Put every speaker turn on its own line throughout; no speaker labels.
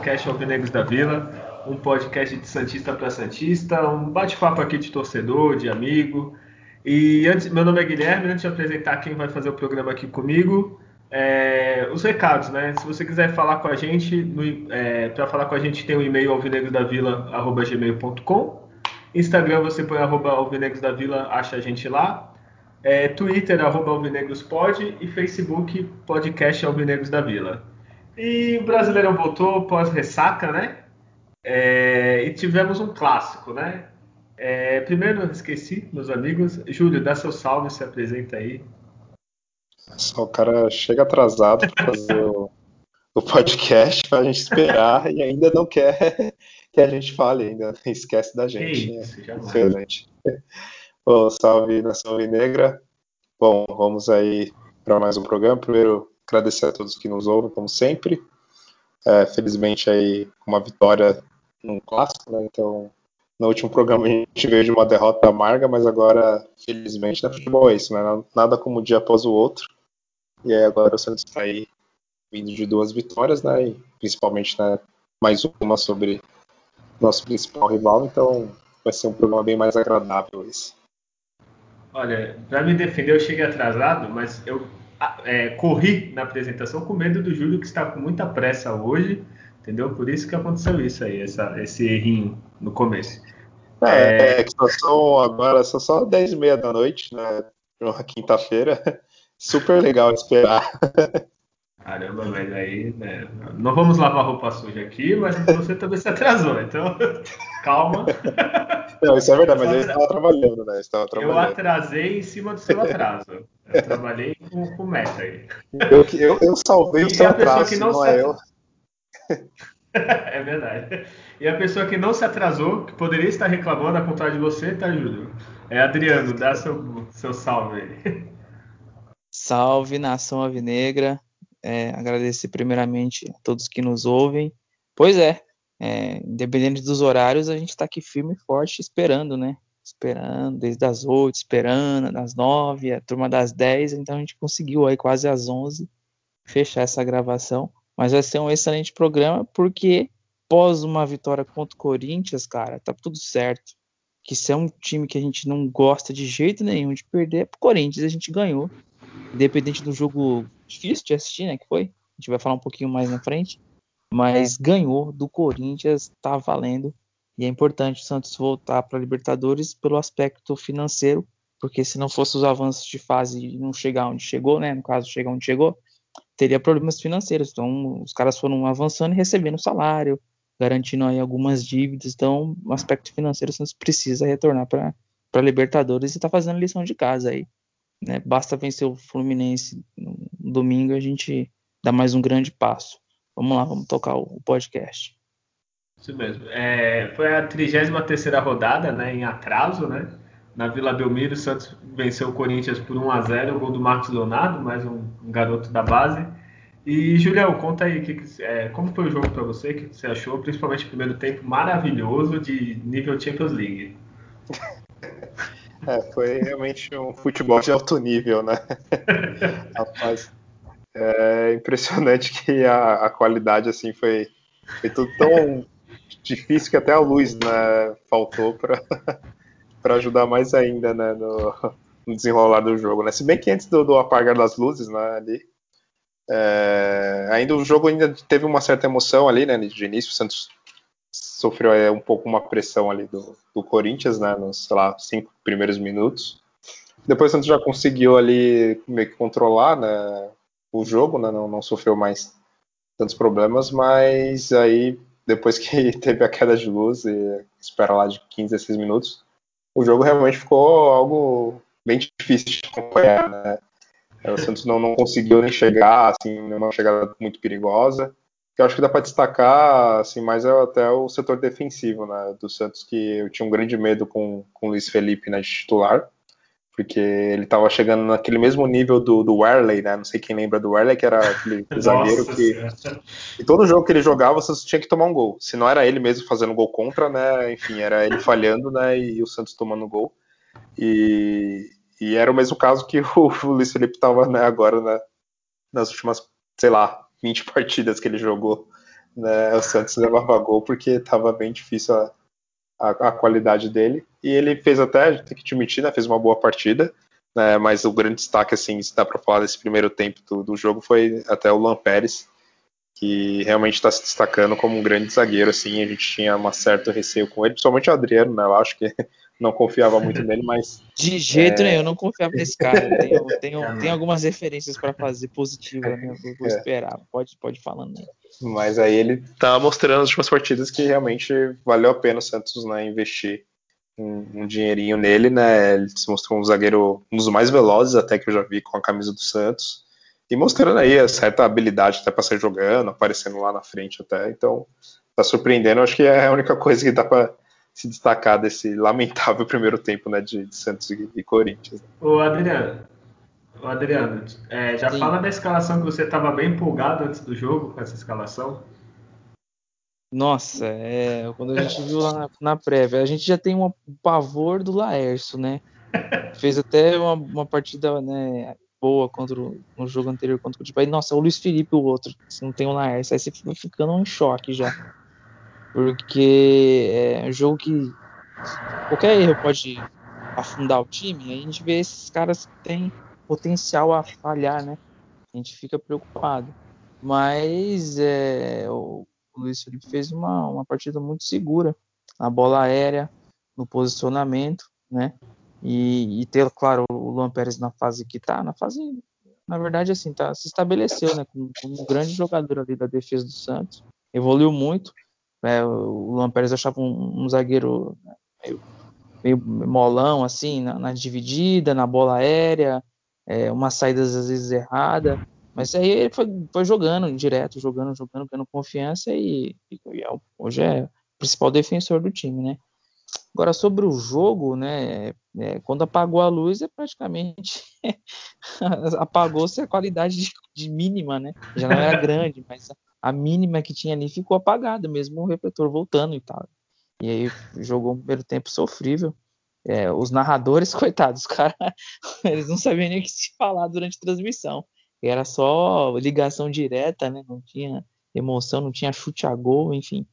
podcast Alvinegros da Vila, um podcast de Santista para Santista, um bate-papo aqui de torcedor, de amigo. E antes, meu nome é Guilherme, antes de apresentar quem vai fazer o programa aqui comigo, é, os recados, né? Se você quiser falar com a gente, é, para falar com a gente tem o um e-mail alvinegrosdavila.gmail.com Instagram você põe arroba alvinegrosdavila, acha a gente lá. É, Twitter, arroba alvinegrospod e Facebook, podcast Alvinegros da Vila. E o Brasileirão voltou pós-ressaca, né? É, e tivemos um clássico, né? É, primeiro, esqueci, meus amigos. Júlio, dá seu salve, se apresenta aí.
Só o cara chega atrasado para fazer o, o podcast para a gente esperar e ainda não quer que a gente fale, ainda esquece da gente. Isso, né? Excelente. Bom, salve Nação Negra. Bom, vamos aí para mais um programa. Primeiro, agradecer a todos que nos ouvem, como sempre. É, felizmente aí uma vitória num clássico, né? Então, no último programa a gente veio de uma derrota amarga, mas agora, felizmente, na futebol é isso, né? Nada como um dia após o outro. E aí agora o Santos está aí vindo de duas vitórias, né? E principalmente né, mais uma sobre nosso principal rival, então vai ser um programa bem mais agradável esse.
Olha, para me defender eu cheguei atrasado, mas eu é, corri na apresentação com medo do Júlio, que está com muita pressa hoje, entendeu? Por isso que aconteceu isso aí, essa, esse errinho no começo.
É, é, é que só são agora só só 10 e meia da noite, né? Uma quinta-feira. Super legal esperar.
Caramba, mas aí, né? Não vamos lavar roupa suja aqui, mas você também se atrasou, então calma.
Não, isso é verdade, mas eu estava trabalhando, né? Eu, trabalhando.
eu atrasei em cima do seu atraso. Eu trabalhei com, com meta aí.
Eu, eu, eu salvei o seu atraso, não, não é eu.
é verdade. E a pessoa que não se atrasou, que poderia estar reclamando a contrário de você, tá, Júlio? É Adriano, dá seu, seu salve aí.
Salve, nação avinegra. É, agradecer primeiramente a todos que nos ouvem. Pois é, é independente dos horários, a gente está aqui firme e forte esperando, né? Esperando, desde as 8, esperando, das 9, a turma das 10, então a gente conseguiu aí quase às 11 fechar essa gravação. Mas vai ser um excelente programa, porque pós uma vitória contra o Corinthians, cara, tá tudo certo. Que se é um time que a gente não gosta de jeito nenhum de perder, é pro Corinthians, a gente ganhou. Independente do jogo difícil de assistir, né? Que foi. A gente vai falar um pouquinho mais na frente. Mas ganhou do Corinthians, tá valendo. E é importante o Santos voltar para Libertadores pelo aspecto financeiro, porque se não fosse os avanços de fase e não chegar onde chegou, né? No caso, chegar onde chegou, teria problemas financeiros. Então, os caras foram avançando e recebendo salário, garantindo aí algumas dívidas. Então, o aspecto financeiro, o Santos precisa retornar para a Libertadores e está fazendo lição de casa aí. Né? Basta vencer o Fluminense no domingo a gente dá mais um grande passo. Vamos lá, vamos tocar o podcast.
Isso mesmo. É, foi a 33 rodada, né, em atraso, né? Na Vila Belmiro, o Santos venceu o Corinthians por 1 a 0 o gol do Marcos Leonardo, mais um, um garoto da base. E, Julião, conta aí, que, é, como foi o jogo para você? O que você achou? Principalmente o primeiro tempo maravilhoso de nível Champions League.
É, foi realmente um futebol de alto nível, né? Rapaz, é impressionante que a, a qualidade assim foi, foi tudo tão difícil que até a luz né, faltou para ajudar mais ainda né, no, no, desenrolar do jogo. Né? Se bem que antes do, do apagar das luzes né, ali, é, ainda o jogo ainda teve uma certa emoção ali, né? De início, o Santos sofreu é, um pouco uma pressão ali do, do Corinthians, né? Nos, sei lá, cinco primeiros minutos. Depois o Santos já conseguiu ali meio que controlar, né? O jogo, né? Não, não sofreu mais tantos problemas, mas aí depois que teve a queda de luz e espera lá de 15 a 16 minutos, o jogo realmente ficou algo bem difícil de acompanhar, né? O Santos não, não conseguiu nem chegar, assim, uma chegada muito perigosa. Eu acho que dá para destacar, assim, mais até o setor defensivo, né, do Santos, que eu tinha um grande medo com, com o Luiz Felipe, né, de titular. porque ele estava chegando naquele mesmo nível do, do Werley, né? Não sei quem lembra do Werley, que era aquele zagueiro que. Em todo jogo que ele jogava, você tinha que tomar um gol. Se não era ele mesmo fazendo gol contra, né? Enfim, era ele falhando, né? E o Santos tomando gol. E, e era o mesmo caso que o, Luiz Felipe estava né, agora né, nas últimas, sei lá, 20 partidas que ele jogou. Né, o Santos levava gol porque estava bem difícil a, a, a, qualidade dele. E ele fez até, tem que admitir, né, fez uma boa partida. Né, mas o grande destaque, assim, se dá para falar desse primeiro tempo do, do, jogo, foi até o Luan Pérez, que realmente está se destacando como um grande zagueiro. Assim, a gente tinha um certo receio com ele, principalmente o Adriano, né, eu acho que não confiava muito nele, mas.
De jeito é... nenhum, eu não confiava nesse cara. Tenho, tenho, tenho algumas referências para fazer positivas, né? Vou, vou é. esperar. Pode, pode falando aí.
Mas aí ele tá mostrando nas últimas partidas que realmente valeu a pena o Santos né, investir um, um, dinheirinho nele, né? Ele se mostrou um zagueiro, um dos mais velozes até que eu já vi com a camisa do Santos. E mostrando aí a certa habilidade até para sair jogando, aparecendo lá na frente até. Então, tá surpreendendo. Acho que é a única coisa que dá para se destacar desse lamentável primeiro tempo né, de, de Santos e, e, Corinthians.
Ô Adriano, ô Adriano é, já Sim. fala da escalação que você estava bem empolgado antes do jogo com essa escalação.
Nossa, é, quando a gente viu lá na, na, prévia, a gente já tem um pavor do Laércio, né? Fez até uma, uma partida né, boa contra o, no jogo anterior contra o Curitiba. Nossa, o Luiz Felipe o outro, se não tem o Laércio, aí você fica ficando em choque já. Porque é um jogo que qualquer erro pode afundar o time. A gente vê esses caras que têm potencial a falhar, né? A gente fica preocupado. Mas é, o Luiz Felipe fez uma, uma partida muito segura na bola aérea, no posicionamento, né? E, e ter, claro, o Luan Pérez na fase que tá, na fase, na verdade, assim, tá, se estabeleceu, né? Como, como um grande jogador ali da defesa do Santos, evoluiu muito. É, o Luan Pérez achava um, um zagueiro meio, meio, molão, assim, na, na, dividida, na bola aérea, é, umas saídas às vezes erradas. Mas aí ele foi, foi, jogando direto, jogando, jogando, ganhando confiança e, e, e, é hoje é o principal defensor do time, né? Agora, sobre o jogo, né? É, quando apagou a luz, é praticamente apagou-se a qualidade de, de, mínima, né? Já não era grande, mas a mínima que tinha ali ficou apagada, mesmo o refletor voltando e tal. E aí jogou um primeiro tempo sofrível. É, os narradores, coitados, cara, eles não sabiam nem o que se falar durante a transmissão. Era só ligação direta, né? Não tinha emoção, não tinha chute a gol, enfim.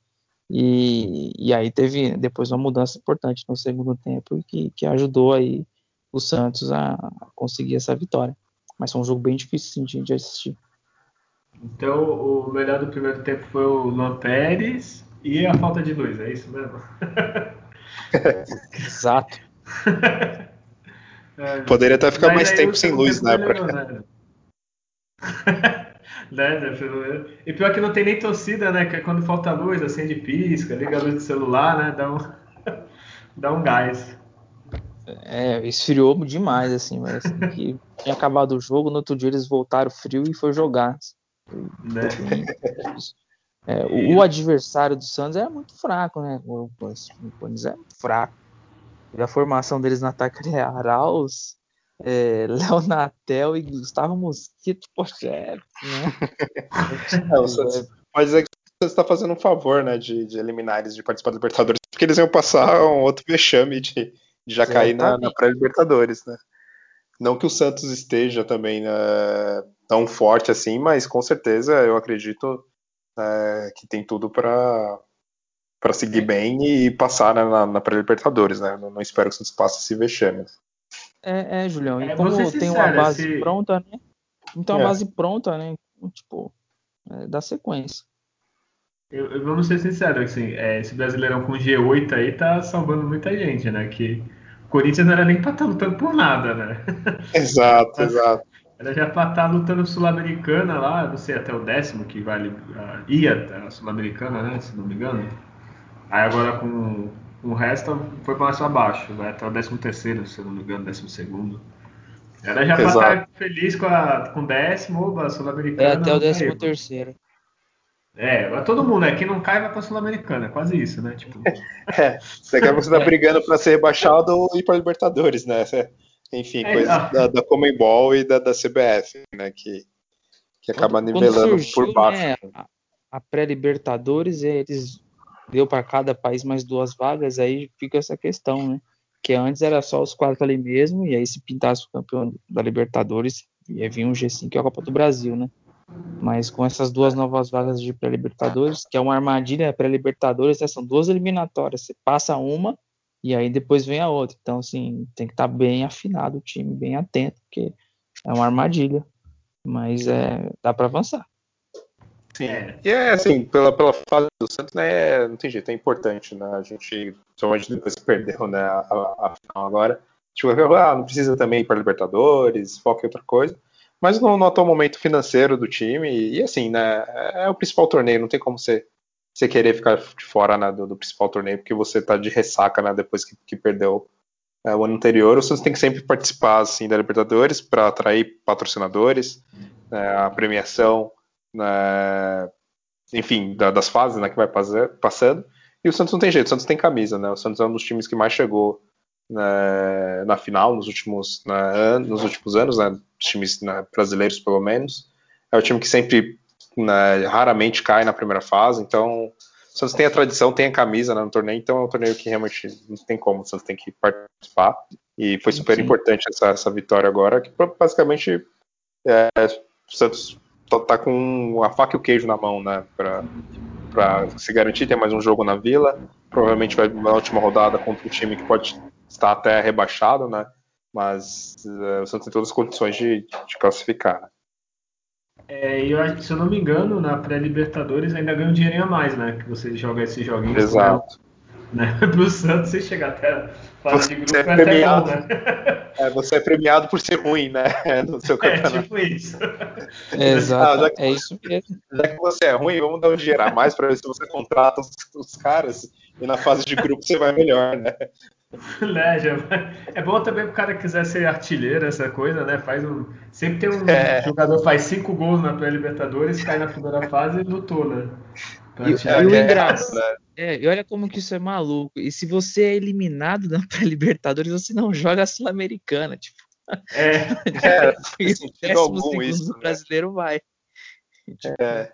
E, e aí teve depois uma mudança importante no segundo tempo que, que ajudou aí o Santos a, a conseguir essa vitória. Mas foi um jogo bem difícil sim, de assistir.
Então, o melhor do primeiro tempo foi o Luan Pérez e a falta de luz, é isso mesmo?
Exato.
É, Poderia até ficar mais tempo sem luz, né? Pra...
né, né, e pior que não tem nem torcida, né? Que é quando falta luz, acende pisca, liga a luz do celular, né? Dá um, dá um gás.
É, esfriou demais, assim, mas assim, que tinha acabado o jogo, no outro dia eles voltaram frio e foi jogar. Né? É, o, o, adversário do Santos é muito fraco, né? O, Corinthians é fraco. E a formação deles no ataque é Arauz, é, Leonatel e Gustavo Mosquito, poxa, é, né?
é, o Santos, pode dizer que você está fazendo um favor, né, de, de eliminar eles de participar da Libertadores, porque eles iam passar um outro vexame de, de já cair na, na pré-Libertadores, né? Não que o Santos esteja também né, tão forte assim, mas com certeza eu acredito é, que tem tudo para para seguir bem e passar né, na, na pré-libertadores, né? Não, não, espero que o Santos passe esse vexame.
É, é, Julião. E é, como tem sincero, uma base se... pronta, né? Então a é. base pronta, né? Tipo, é, dá sequência.
Eu, eu, vamos ser sinceros, assim, é, esse Brasileirão com G8 aí tá salvando muita gente, né? Que o Corinthians não era nem pra estar tá lutando por nada, né?
Exato, exato.
Ela já tá lutando Sul-Americana lá, não sei, até o décimo que vale. Uh, ia a Sul-Americana, né? Se não me engano. Aí agora com, com o resto foi mais para baixo, vai até o décimo terceiro, se não me engano, décimo segundo. Ela já Exato. pra estar feliz com, a, com o décimo, a Sul-Americana.
É até o décimo caiu. terceiro.
É, todo mundo, é quem não cai vai pra Sul-Americana, é quase isso, né? Tipo...
é, você quer você tá brigando para ser rebaixado ou ir para Libertadores, né? Você enfim, é, coisas ah. da, da Comembol e da, da CBF, né? Que, que acaba quando, nivelando quando surgiu, por baixo. Né,
a, a pré-Libertadores, eles deu para cada país mais duas vagas, aí fica essa questão, né? Que antes era só os quatro ali mesmo, e aí se pintasse o campeão da Libertadores, ia vir um G5 que é a Copa do Brasil, né? Mas com essas duas novas vagas de pré-Libertadores, que é uma armadilha pré-Libertadores, né? são duas eliminatórias. Você passa uma e aí depois vem a outra. Então, assim, tem que estar tá bem afinado o time, bem atento, porque é uma armadilha. Mas é, dá para avançar.
Sim. É. E é assim, pela, pela fase do Santos, né? Não tem jeito, é importante, né? A gente, somente depois que perdeu né, a, final agora, tipo, ah, não precisa também ir para Libertadores, foca em outra coisa. Mas no, no, atual momento financeiro do time, e, e assim, né? É, é o principal torneio, não tem como você, você querer ficar de fora né, do, do, principal torneio, porque você tá de ressaca, né? Depois que, que perdeu é, o ano anterior. O Santos tem que sempre participar, assim, da Libertadores para atrair patrocinadores, né, a premiação né, enfim, da, das fases né, que vai passando. E o Santos não tem jeito, o Santos tem camisa, né? O Santos é um dos times que mais chegou né, na final nos últimos, né, nos últimos anos, né? Times né, brasileiros, pelo menos. É o time que sempre, né, raramente cai na primeira fase, então. O Santos tem a tradição, tem a camisa né, no torneio, então é um torneio que realmente não tem como, o Santos tem que participar. E foi super Sim. importante essa, essa vitória agora, que basicamente é, o Santos tá com a faca e o queijo na mão, né? Para se garantir ter mais um jogo na Vila. Provavelmente vai na última rodada contra um time que pode estar até rebaixado, né? Mas uh, o Santos tem todas as condições de, de classificar.
É, eu, se eu não me engano, na pré-Libertadores ainda ganha um dinheirinho a mais, né? Que você joga esses joguinhos.
Exato.
Né? Pro Santos, você chegar até
fase de grupo é, é premiado, bom, né? é, você é premiado por ser ruim, né? No seu
é, campeonato. É tipo isso.
Exato, ah, é isso mesmo.
Já que você é ruim, vamos dar um dinheiro a mais para ver se você contrata os, os, caras e na fase de grupo você vai melhor, né?
né já é bom também pro cara que quiser ser artilheiro, essa coisa, né? Faz um, sempre tem um é. jogador faz cinco gols na pré-libertadores, cai na primeira fase e lutou, né?
E, e o engraçado, é, e olha como que isso é maluco. E se você é eliminado na pré-libertadores, você não joga a Sul-Americana, tipo.
É,
é o décimo segundo isso, né? brasileiro vai.
Tipo, é,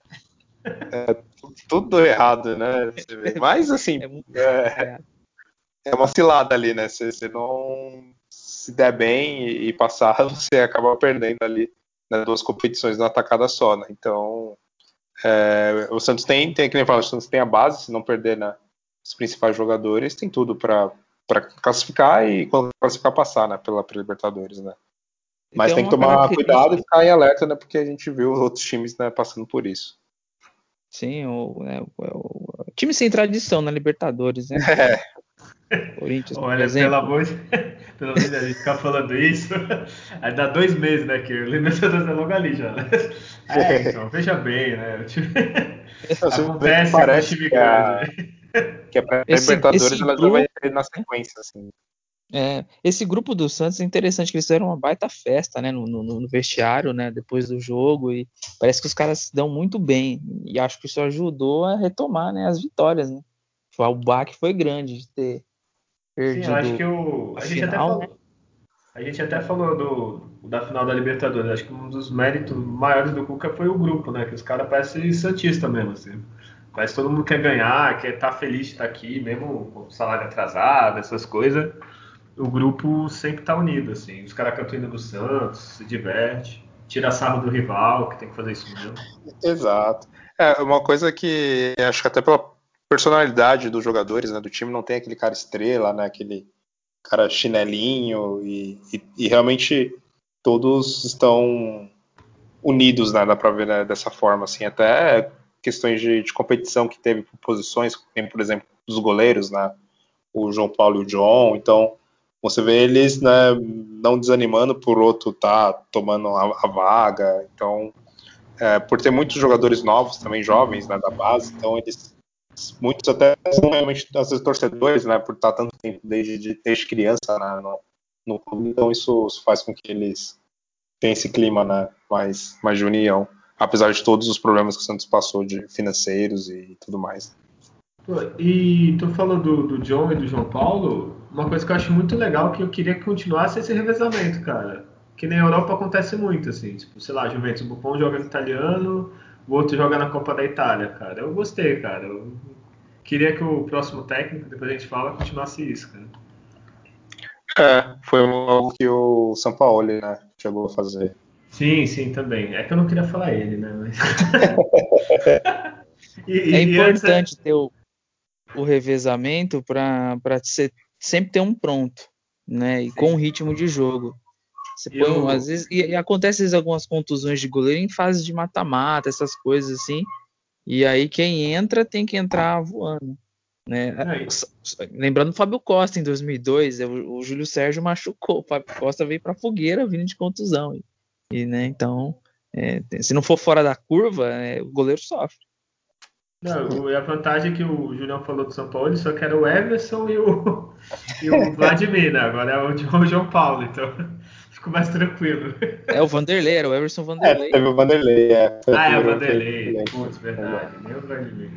é, tudo errado, né? Mas assim, é, é, é, uma cilada ali, né? Se você não se der bem e, e passar, você acaba perdendo ali né, duas competições na tacada só, né? Então é, o Santos tem, tem que nem fala, o Santos tem a base, se não perder né, os principais jogadores, tem tudo para classificar e quando classificar passar, né, pela Libertadores, né. Mas então, tem que tomar cuidado e ficar em alerta, né, porque a gente viu outros times né, passando por isso.
Sim, o, né, o, o, time sem tradição na Libertadores, né?
É. Corinthians, Olha, pelo amor de pelo amor de a gente ficar falando isso, aí dá dois meses, né? Que o Libertadores é logo ali já, né? É, então, veja bem, né? O time... Acontece
parece time que a, que a Libertadores ela grupo... vai ter na sequência, assim.
É, esse grupo do Santos é interessante, que eles fizeram uma baita festa, né, no, no, no, vestiário, né, depois do jogo, e parece que os caras se dão muito bem, e acho que isso ajudou a retomar, né, as vitórias, né. O baque foi grande de ter perdido. Sim,
acho que o, a, final, gente até falou, né? a gente até falou do, da final da Libertadores, acho que um dos méritos maiores do Cuca foi o grupo, né, que os caras parecem santista mesmo, assim. Parece que todo mundo quer ganhar, quer estar tá feliz de estar aqui, mesmo com o salário atrasado, essas coisas o grupo sempre está unido, assim. Os caras cantam do Santos, se diverte, tira sarro do rival, que tem que fazer isso mesmo.
Exato. É, uma coisa que acho que até pela personalidade dos jogadores, né, do time, não tem aquele cara estrela, né, aquele cara chinelinho, e, e, e realmente todos estão unidos, né, dá pra ver né, dessa forma, assim, até questões de, de competição que teve por posições, como por exemplo, dos goleiros, né, o João Paulo e o John, então você vê eles né, não desanimando por outro tá tomando a, a vaga. Então, é, por ter muitos jogadores novos, também jovens né, da base, então eles muitos até são realmente às vezes torcedores, né, por estar tanto tempo desde, desde criança né, no, no clube, então isso, isso, faz com que eles tenham esse clima né, mais, mais de união, apesar de todos os problemas que o Santos passou de financeiros e tudo mais.
E tu falou do, do John e do João Paulo, uma coisa que eu acho muito legal que eu queria que continuasse esse revezamento, cara. Que na Europa acontece muito, assim, tipo, sei lá, Juventus, Buffon joga no italiano, o outro joga na Copa da Itália, cara. Eu gostei, cara. Eu queria que o próximo técnico, depois a gente fala, continuasse isso, cara.
É, foi algo que o São Paulo né, chegou a fazer.
Sim, sim, também. É que eu não queria falar ele, né? Mas...
e, é importante ter o, o revezamento para sempre ter um pronto, né? E sim. com ritmo de jogo. Você põe, eu... às vezes, e, e acontece vezes, algumas contusões de goleiro em fase de mata-mata, essas coisas assim. E aí quem entra tem que entrar voando. Né? É Lembrando o Fábio Costa em 2002, o, o Júlio Sérgio machucou, o Fábio Costa veio para fogueira vindo de contusão. E, né, então, é, se não for fora da curva, é, o goleiro sofre.
Não, a vantagem é que o Julião falou do São Paulo, só quer o Everson e o, e o Vladimir, né? Agora é o João Paulo, então fico mais tranquilo.
É o Vanderlei, era o Everson Vanderlei.
É, teve o Vanderlei, é.
Ah, é o Vanderlei. Putz, verdade. Nem o Vladimir.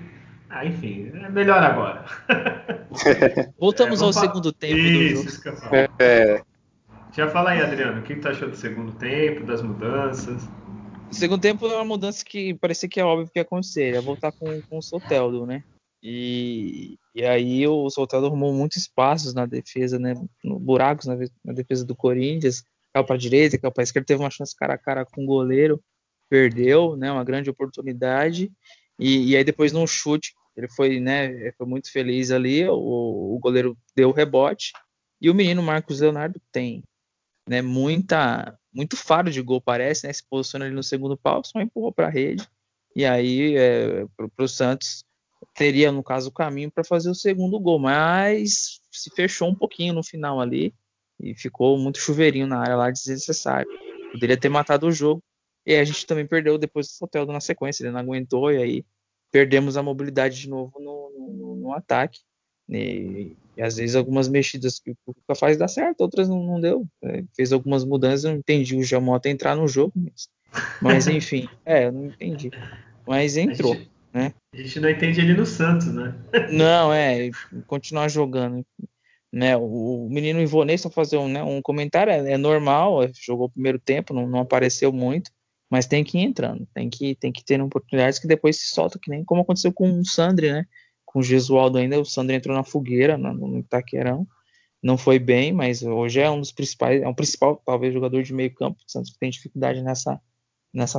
Ah, enfim, é melhor agora.
Voltamos é, ao segundo tempo Isso, do jogo. Isso que
É. Já fala aí, Adriano, o que tu achou do segundo tempo, das mudanças?
O segundo tempo é uma mudança que parecia que é óbvio que ia acontecer, ia voltar com, com o Soteldo, né? E, e aí o Soteldo arrumou muitos espaços na defesa, né? No, buracos na, na defesa do Corinthians, caiu para direita, caiu para esquerda, teve uma chance cara a cara com o goleiro, perdeu, né? Uma grande oportunidade. E, e aí depois num chute, ele foi, né? Foi muito feliz ali, o, o goleiro deu o rebote. E o menino Marcos Leonardo tem né, muita, muito faro de gol, parece, né, se posiciona ali no segundo pau, só empurrou para a rede, e aí é, para o Santos teria, no caso, o caminho para fazer o segundo gol, mas se fechou um pouquinho no final ali, e ficou muito chuveirinho na área lá, desnecessário. Poderia ter matado o jogo, e a gente também perdeu depois do Soteldo na sequência, ele não aguentou, e aí perdemos a mobilidade de novo no, no, no ataque. E, e, às vezes algumas mexidas que o Cuca faz dá certo, outras não, não deu. É, fez algumas mudanças, eu não entendi o Jamota entrar no jogo, mas, mas enfim, é, eu não entendi. Mas entrou,
a gente,
né?
A gente não entende ele no Santos, né?
não, é, continuar jogando. Né, o, o menino Ivonei, só fazer um, né, um comentário, é, é normal, é, jogou o primeiro tempo, não, não apareceu muito, mas tem que ir entrando, tem que, tem que ter oportunidades que depois se solta, que nem como aconteceu com o Sandri, né? Com o Gesualdo ainda, o Sandri entrou na fogueira no, no Itaquerão, não foi bem, mas hoje é um dos principais, é um principal, talvez, jogador de meio campo, o Santos tem dificuldade nessa, nessa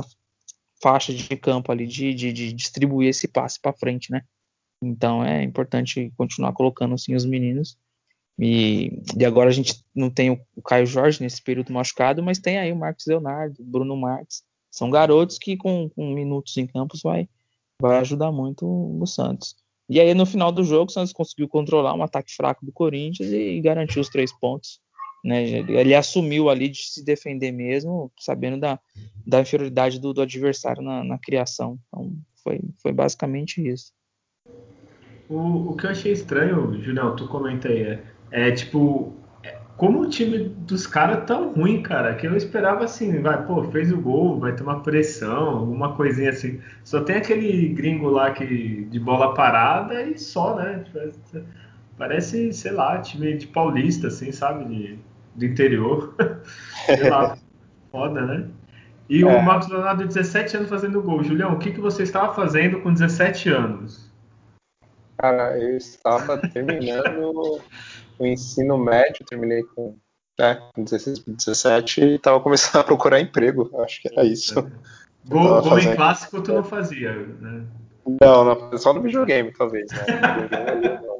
faixa de campo ali, de, de, de distribuir esse passe para frente, né? Então é importante continuar colocando assim os meninos. E, e agora a gente não tem o, Caio Jorge nesse período machucado, mas tem aí o Marcos Leonardo, Bruno Marques, são garotos que com, com minutos em campos vai, vai ajudar muito o, Santos. E aí no final do jogo o Santos conseguiu controlar um ataque fraco do Corinthians e, garantiu os três pontos. Né? Ele, ele, assumiu ali de se defender mesmo, sabendo da, da inferioridade do, do adversário na, na, criação. Então foi, foi basicamente isso.
O, o que eu achei estranho, Julião, tu comenta aí, é, é tipo, como o time dos caras tão ruim, cara, que eu esperava assim, vai, pô, fez o gol, vai ter uma pressão, alguma coisinha assim. Só tem aquele gringo lá que de bola parada e só, né? Parece, sei lá, time de paulista, assim, sabe? De, do interior. sei lá, foda, né? E é. o Marcos Leonardo, 17 anos fazendo gol. Julião, o que, que você estava fazendo com 17 anos?
Cara, eu estava terminando o ensino médio, terminei com, né, 16, 17 e estava começando a procurar emprego. Acho que era isso.
Gol, gol em clássico tu não fazia, né?
Não, não, só no videogame, talvez, né?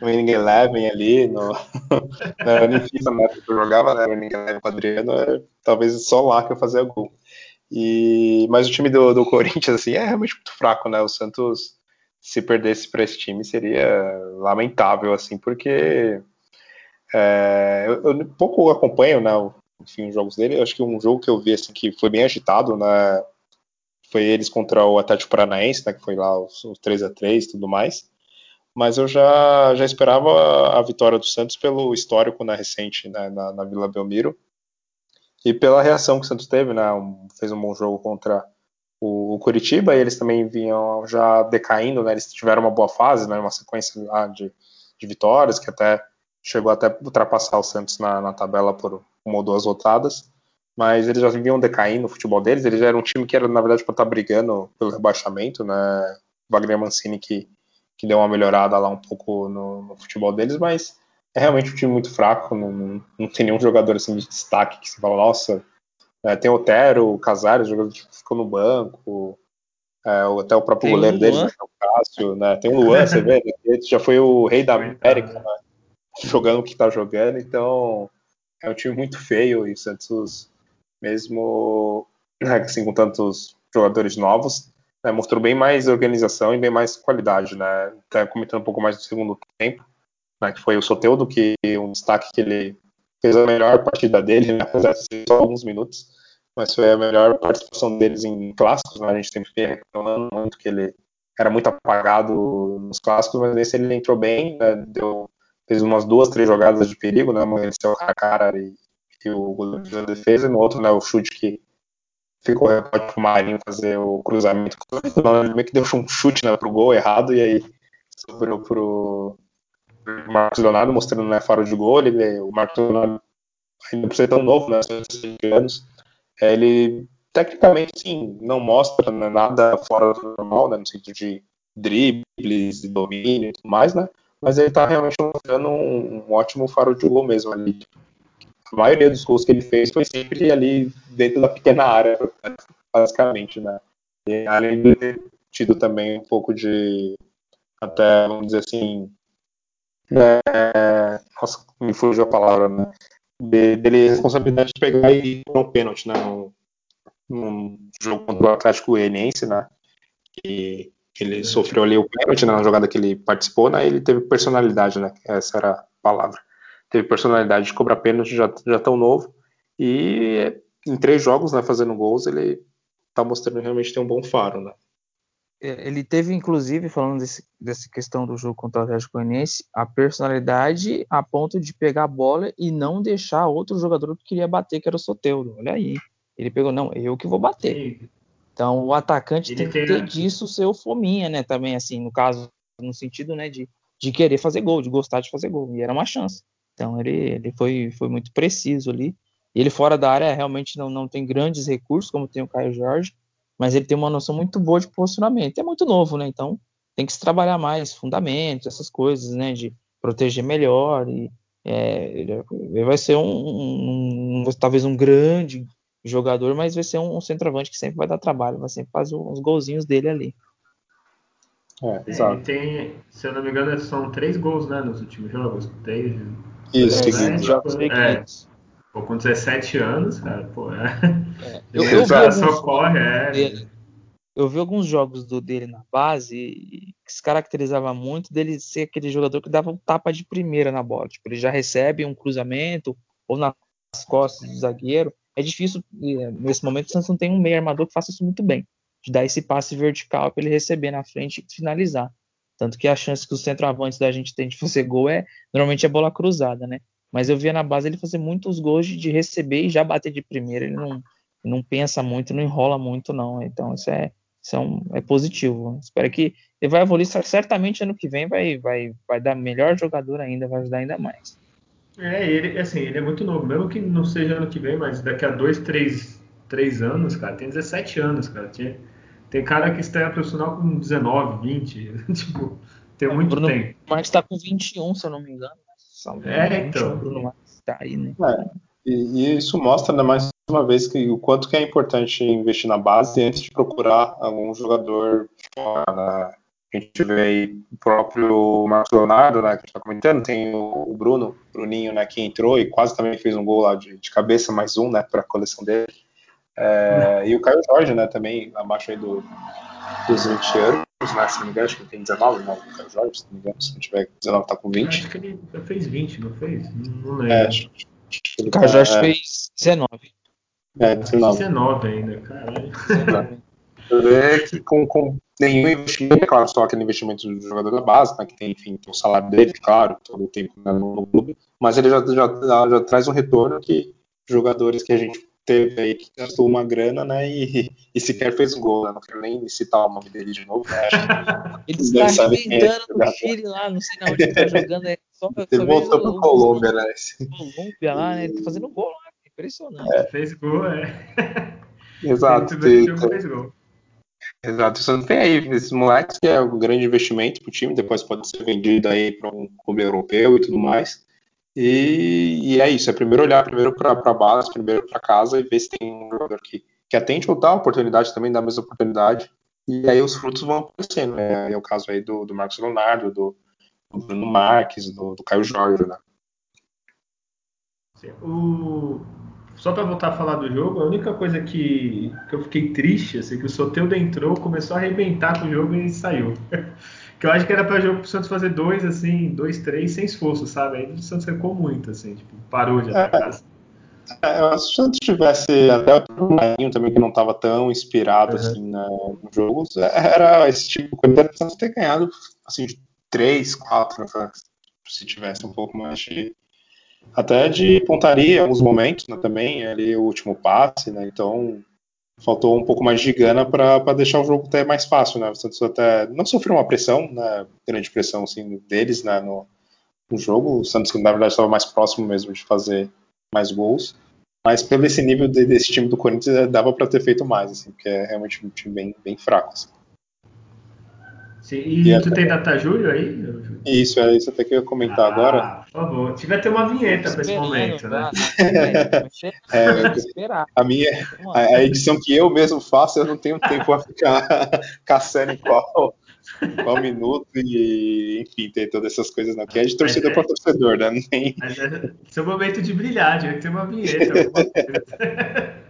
No Winning Eleven ali, no, no nem FIFA, né, que eu jogava, né, Winning Eleven com o Adriano, é, talvez só lá que eu fazia gol. E, mas o time do, do Corinthians, assim, é realmente muito fraco, né? O Santos se perdesse para esse time seria lamentável, assim, porque é, eu, eu, pouco acompanho, né, enfim, os jogos dele. Acho que um jogo que eu vi assim que foi bem agitado, né, foi eles contra o Atlético Paranaense, né, que foi lá os, os 3 a 3 e tudo mais. Mas eu já, já esperava a vitória do Santos pelo histórico né, recente né, na, na Vila Belmiro e pela reação que o Santos teve, né, um, fez um bom jogo contra o, o Curitiba, e eles também vinham já decaindo, né? Eles tiveram uma boa fase, né? Uma sequência de, de vitórias, que até chegou até ultrapassar o Santos na, na tabela por uma ou duas rodadas, mas eles já vinham decaindo no futebol deles. Eles eram um time que era, na verdade, para estar tá brigando pelo rebaixamento, né? Wagner Mancini que, que deu uma melhorada lá um pouco no, no futebol deles, mas é realmente um time muito fraco. Não, não tem nenhum jogador assim de destaque que se fala, nossa. É, tem o Otero, o Casares, jogador que ficou no banco, é, até o próprio tem goleiro deles, né, é o Cássio, né? Tem o Luan, você vê, ele já foi o rei da América, né? jogando o que está jogando, então é um time muito feio e o Santos, mesmo né, assim, com tantos jogadores novos, né, mostrou bem mais organização e bem mais qualidade, né? Até comentando um pouco mais do segundo tempo, né, que foi o Soteudo, que um destaque que ele fez a melhor partida dele, né, apesar de ser só alguns minutos, mas foi a melhor participação deles em clássicos, né? A gente sempre reclamando muito que ele era muito apagado nos clássicos, mas nesse ele entrou bem, né, deu fez umas duas, três jogadas de perigo, né? Amanheceu a cara e, e o goleiro da defesa, e no outro, né, o chute que ficou rebote pro Marinho fazer o cruzamento. Ele meio que deu um chute né, pro gol errado, e aí sobrou pro Marcos Leonardo, mostrando né, faro de gol. Ele, o Marcos Leonardo, ainda por ser tão novo, né, 16 anos, é, ele tecnicamente, sim, não mostra né, nada fora do normal, né, no sentido de dribles, domínio e tudo mais, né? mas ele tá realmente mostrando um, um, ótimo faro de gol mesmo ali. A maioria dos gols que ele fez foi sempre ali dentro da pequena área, basicamente, né? E, além de ter tido também um pouco de, até, vamos dizer assim, é, nossa, me fugiu a palavra, né? De, dele responsabilidade de pegar e pôr um pênalti, né? Num, num jogo contra o Atlético Goianiense, né? Que ele sofreu ali o pênalti né, na jogada que ele participou, né? Ele teve personalidade, né? Essa era a palavra. Teve personalidade de cobrar pênalti já, já tão novo. E em três jogos, né, fazendo gols, ele tá mostrando realmente ter um bom faro, né?
É, ele teve, inclusive, falando desse, dessa questão do jogo contra o Atlético Goianiense, a personalidade a ponto de pegar a bola e não deixar outro jogador que queria bater, que era o Soteudo. Olha aí. Ele pegou, não, eu que vou bater. Então o atacante ele tem que ter disso seu fominha, né? Também assim, no caso, no sentido, né, de, de querer fazer gol, de gostar de fazer gol. E era uma chance. Então ele, ele foi, foi muito preciso ali. Ele fora da área realmente não, não tem grandes recursos, como tem o Caio Jorge, mas ele tem uma noção muito boa de posicionamento. É muito novo, né? Então tem que se trabalhar mais fundamentos, essas coisas, né? De proteger melhor. E é, ele vai ser um, um, um, talvez um grande jogador, mas vai ser um, um, centroavante que sempre vai dar trabalho, vai sempre fazer uns golzinhos dele ali.
É, exato. tem, se eu não me engano, são três gols, né, nos últimos jogos. Três.
Isso, é, jogos
é, pô, com 17 anos, cara, pô, é. É. Eu, eu vi alguns, corre, é.
Eu vi alguns jogos do dele na base que se caracterizava muito dele ser aquele jogador que dava um tapa de primeira na bola. Tipo, ele já recebe um cruzamento ou nas costas do zagueiro é difícil, é, nesse momento, o Santos não tem um meio armador que faça isso muito bem, de dar esse passe vertical para ele receber na frente e finalizar. Tanto que a chance que os centroavantes da gente tem de fazer gol é normalmente é bola cruzada, né? Mas eu via na base ele fazer muitos gols de, de receber e já bater de primeira. Ele não, não pensa muito, não enrola muito, não. Então isso é, isso é, um, é positivo. Espero que ele vai evoluir. Certamente ano que vem vai, vai, vai dar melhor jogador ainda, vai ajudar ainda mais.
É, ele, assim, ele é muito novo, mesmo que não seja ano que vem, mas daqui a dois, três, três anos, cara, tem 17 anos, cara. Tem, tem cara que está profissional com 19, 20, tipo, tem é, muito Bruno tempo.
O Marcos está com 21, se eu não me engano.
É, então.
Bruno Marques tá aí, né?
É, e, e, isso mostra, né, mais uma vez, que o quanto que é importante investir na base antes de procurar algum jogador fora, né? A gente vê aí o próprio Marcos Leonardo, né, que a gente está comentando, tem o Bruno, Bruninho, né, que entrou e quase também fez um gol lá de, de cabeça, mais um, né, para a coleção dele. É, e o Caio Jorge, né, também abaixo aí do, dos 20 anos, né, se não me engano, acho que ele tem 19, né, o Caio Jorge, se não me engano, se não tiver 19, tá com 20.
Acho que ele já fez 20, não fez? Não lembro. É, acho,
acho o Caio Jorge é, fez 19.
É, 19.
19 ainda, caralho.
É que com, com nenhum investimento, é claro, só aquele investimento do jogador da base, né, que tem, enfim, tem o salário dele, claro, todo o tempo né, no, no, clube, mas ele já, já, já, traz um retorno que jogadores que a gente teve aí que gastou uma grana, né, e, e sequer fez um gol, né, não quero nem citar o nome dele de novo, né,
Ele está arrebentando no Chile lá, não sei na onde ele está jogando, é só,
Ele voltou pro Colômbia, né?
Colômbia lá, né? Ele tá fazendo gol lá. Impressionante.
É. Fez gol, é.
Exato.
Fez gol.
Exato, você não tem aí esses moleques que é um grande investimento pro time, depois pode ser vendido aí para um clube europeu e tudo mais. E, e, é isso, é primeiro olhar primeiro para a base, primeiro para casa e ver se tem um jogador que, que atende ou dá oportunidade também, dá a mesma oportunidade. E aí os frutos vão aparecendo, né? É o caso aí do, do Marcos Leonardo, do, do Bruno Marques, do, do Caio Jorge, né?
O... Só para voltar a falar do jogo, a única coisa que, que eu fiquei triste, assim, que o Soteldo entrou, começou a arrebentar com o jogo e saiu. que eu acho que era para jogo pro Santos fazer dois, assim, dois, três, sem esforço, sabe? Aí o Santos recou muito, assim, tipo, parou de atacar.
É, se o Santos tivesse até o Marinho também, que não estava tão inspirado uhum. assim no jogo, era esse tipo de coisa, o Santos ter ganhado assim, de 3, 4, né, se tivesse um pouco mais de. Até de pontaria em alguns momentos né, também, ali o último passe, né? Então faltou um pouco mais de gana para deixar o jogo até mais fácil, né? O Santos até não sofreu uma pressão, né, grande pressão assim, deles né, no, no jogo. O Santos, na verdade, estava mais próximo mesmo de fazer mais gols. Mas pelo esse nível de, desse time do Corinthians, dava para ter feito mais, assim, porque é realmente um time bem, bem fraco. Assim.
Sim, e, e tu até... tem data Júlio aí?
Isso, é isso até que eu ia comentar ah, agora.
Por favor, tiver ter uma vinheta para esse momento, né?
é, esperar. A minha, a, edição que eu mesmo faço, eu não tenho tempo para ficar caçando em qual, qual minuto e, enfim, ter todas essas coisas, não. Que é de torcedor é, para torcedor, né? Não tem...
Mas é seu momento de brilhar, que ter uma vinheta.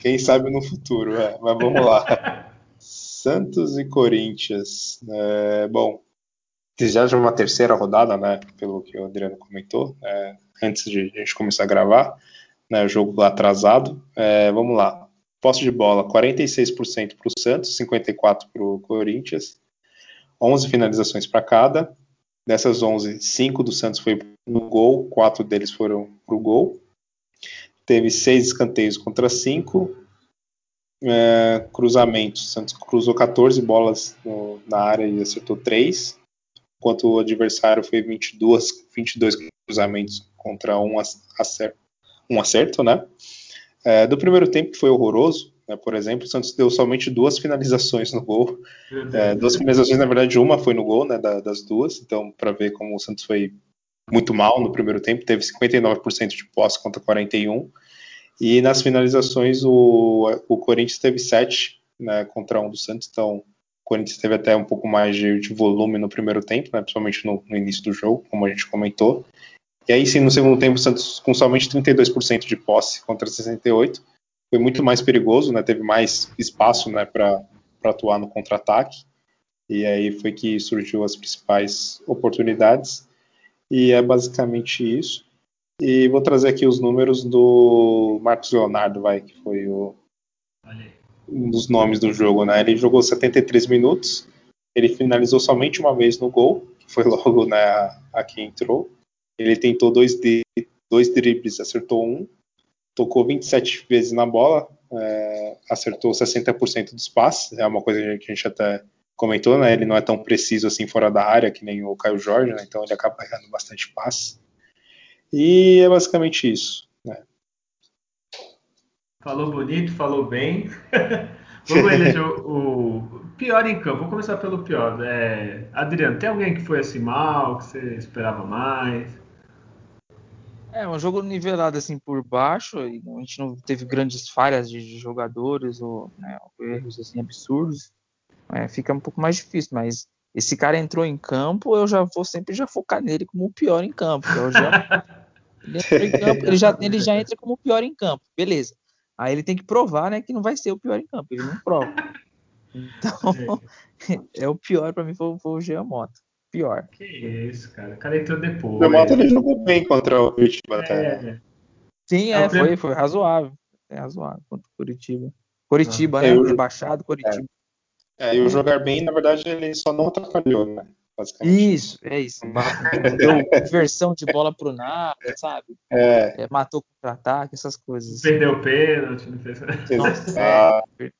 Quem sabe no futuro, é. Mas vamos lá. Santos e Corinthians. É, bom, já de uma terceira rodada, né? Pelo que o Adriano comentou, é, antes de a gente começar a gravar, né? O jogo atrasado. É, vamos lá. Posse de bola: 46% para o Santos, 54% para o Corinthians. 11 finalizações para cada. Dessas 11, 5 do Santos foi no gol, 4 deles foram para o gol. Teve 6 escanteios contra 5 é, cruzamentos. Santos cruzou 14 bolas no, na área e acertou 3, enquanto o adversário foi 22, 22 cruzamentos contra um acerto, um acerto né? É, do primeiro tempo foi horroroso, né, por exemplo, o Santos deu somente duas finalizações no gol. É, duas finalizações, na verdade, uma foi no gol, né, da, das duas, então para ver como o Santos foi muito mal no primeiro tempo, teve 59% de posse contra 41%. E nas finalizações, o, o Corinthians teve sete né, contra um do Santos, então o Corinthians teve até um pouco mais de, de volume no primeiro tempo, né, principalmente no, no, início do jogo, como a gente comentou. E aí sim, no segundo tempo, o Santos com somente 32% de posse contra 68%, foi muito mais perigoso, né, teve mais espaço né, para atuar no contra-ataque. E aí foi que surgiu as principais oportunidades. E é basicamente isso. E vou trazer aqui os números do Marcos Leonardo, vai, que foi o, um dos nomes do jogo, né? Ele jogou 73 minutos, ele finalizou somente uma vez no gol, que foi logo né, a que entrou. Ele tentou dois, dois dribles, acertou um, tocou 27 vezes na bola, é, acertou 60% dos passes, é uma coisa que a gente até comentou, né? Ele não é tão preciso assim fora da área que nem o Caio Jorge, né? Então ele acaba errando bastante passes. E é basicamente isso. Né?
Falou bonito, falou bem. Vamos eleger o, o, pior em campo. Vou começar pelo pior. É, Adriano, tem alguém que foi assim mal, que você esperava mais?
É, um jogo nivelado assim por baixo, a gente não teve grandes falhas de, jogadores ou né, erros assim absurdos. É, fica um pouco mais difícil, mas esse cara entrou em campo, eu já vou sempre já focar nele como o pior em campo. Eu já Ele, campo, ele, já, ele já entra como o pior em campo, beleza. Aí ele tem que provar, né, que não vai ser o pior em campo. Ele não prova. Então, é o pior para mim foi, foi o Jean Mota. Pior.
Que isso, cara. O cara entrou depois. O
Jean Mota ele jogou bem contra o Curitiba até.
É. Sim, é, foi, foi razoável. É razoável contra o Curitiba. Curitiba, ah, né? Eu, Rebaixado, Curitiba.
É. é, e o jogar bem, na verdade, ele só não atrapalhou, né?
Isso, é isso. Deu inversão de bola pro nada, sabe? É. É, matou contra-ataque, essas coisas.
Perdeu o pênalti, não fez Nossa, é.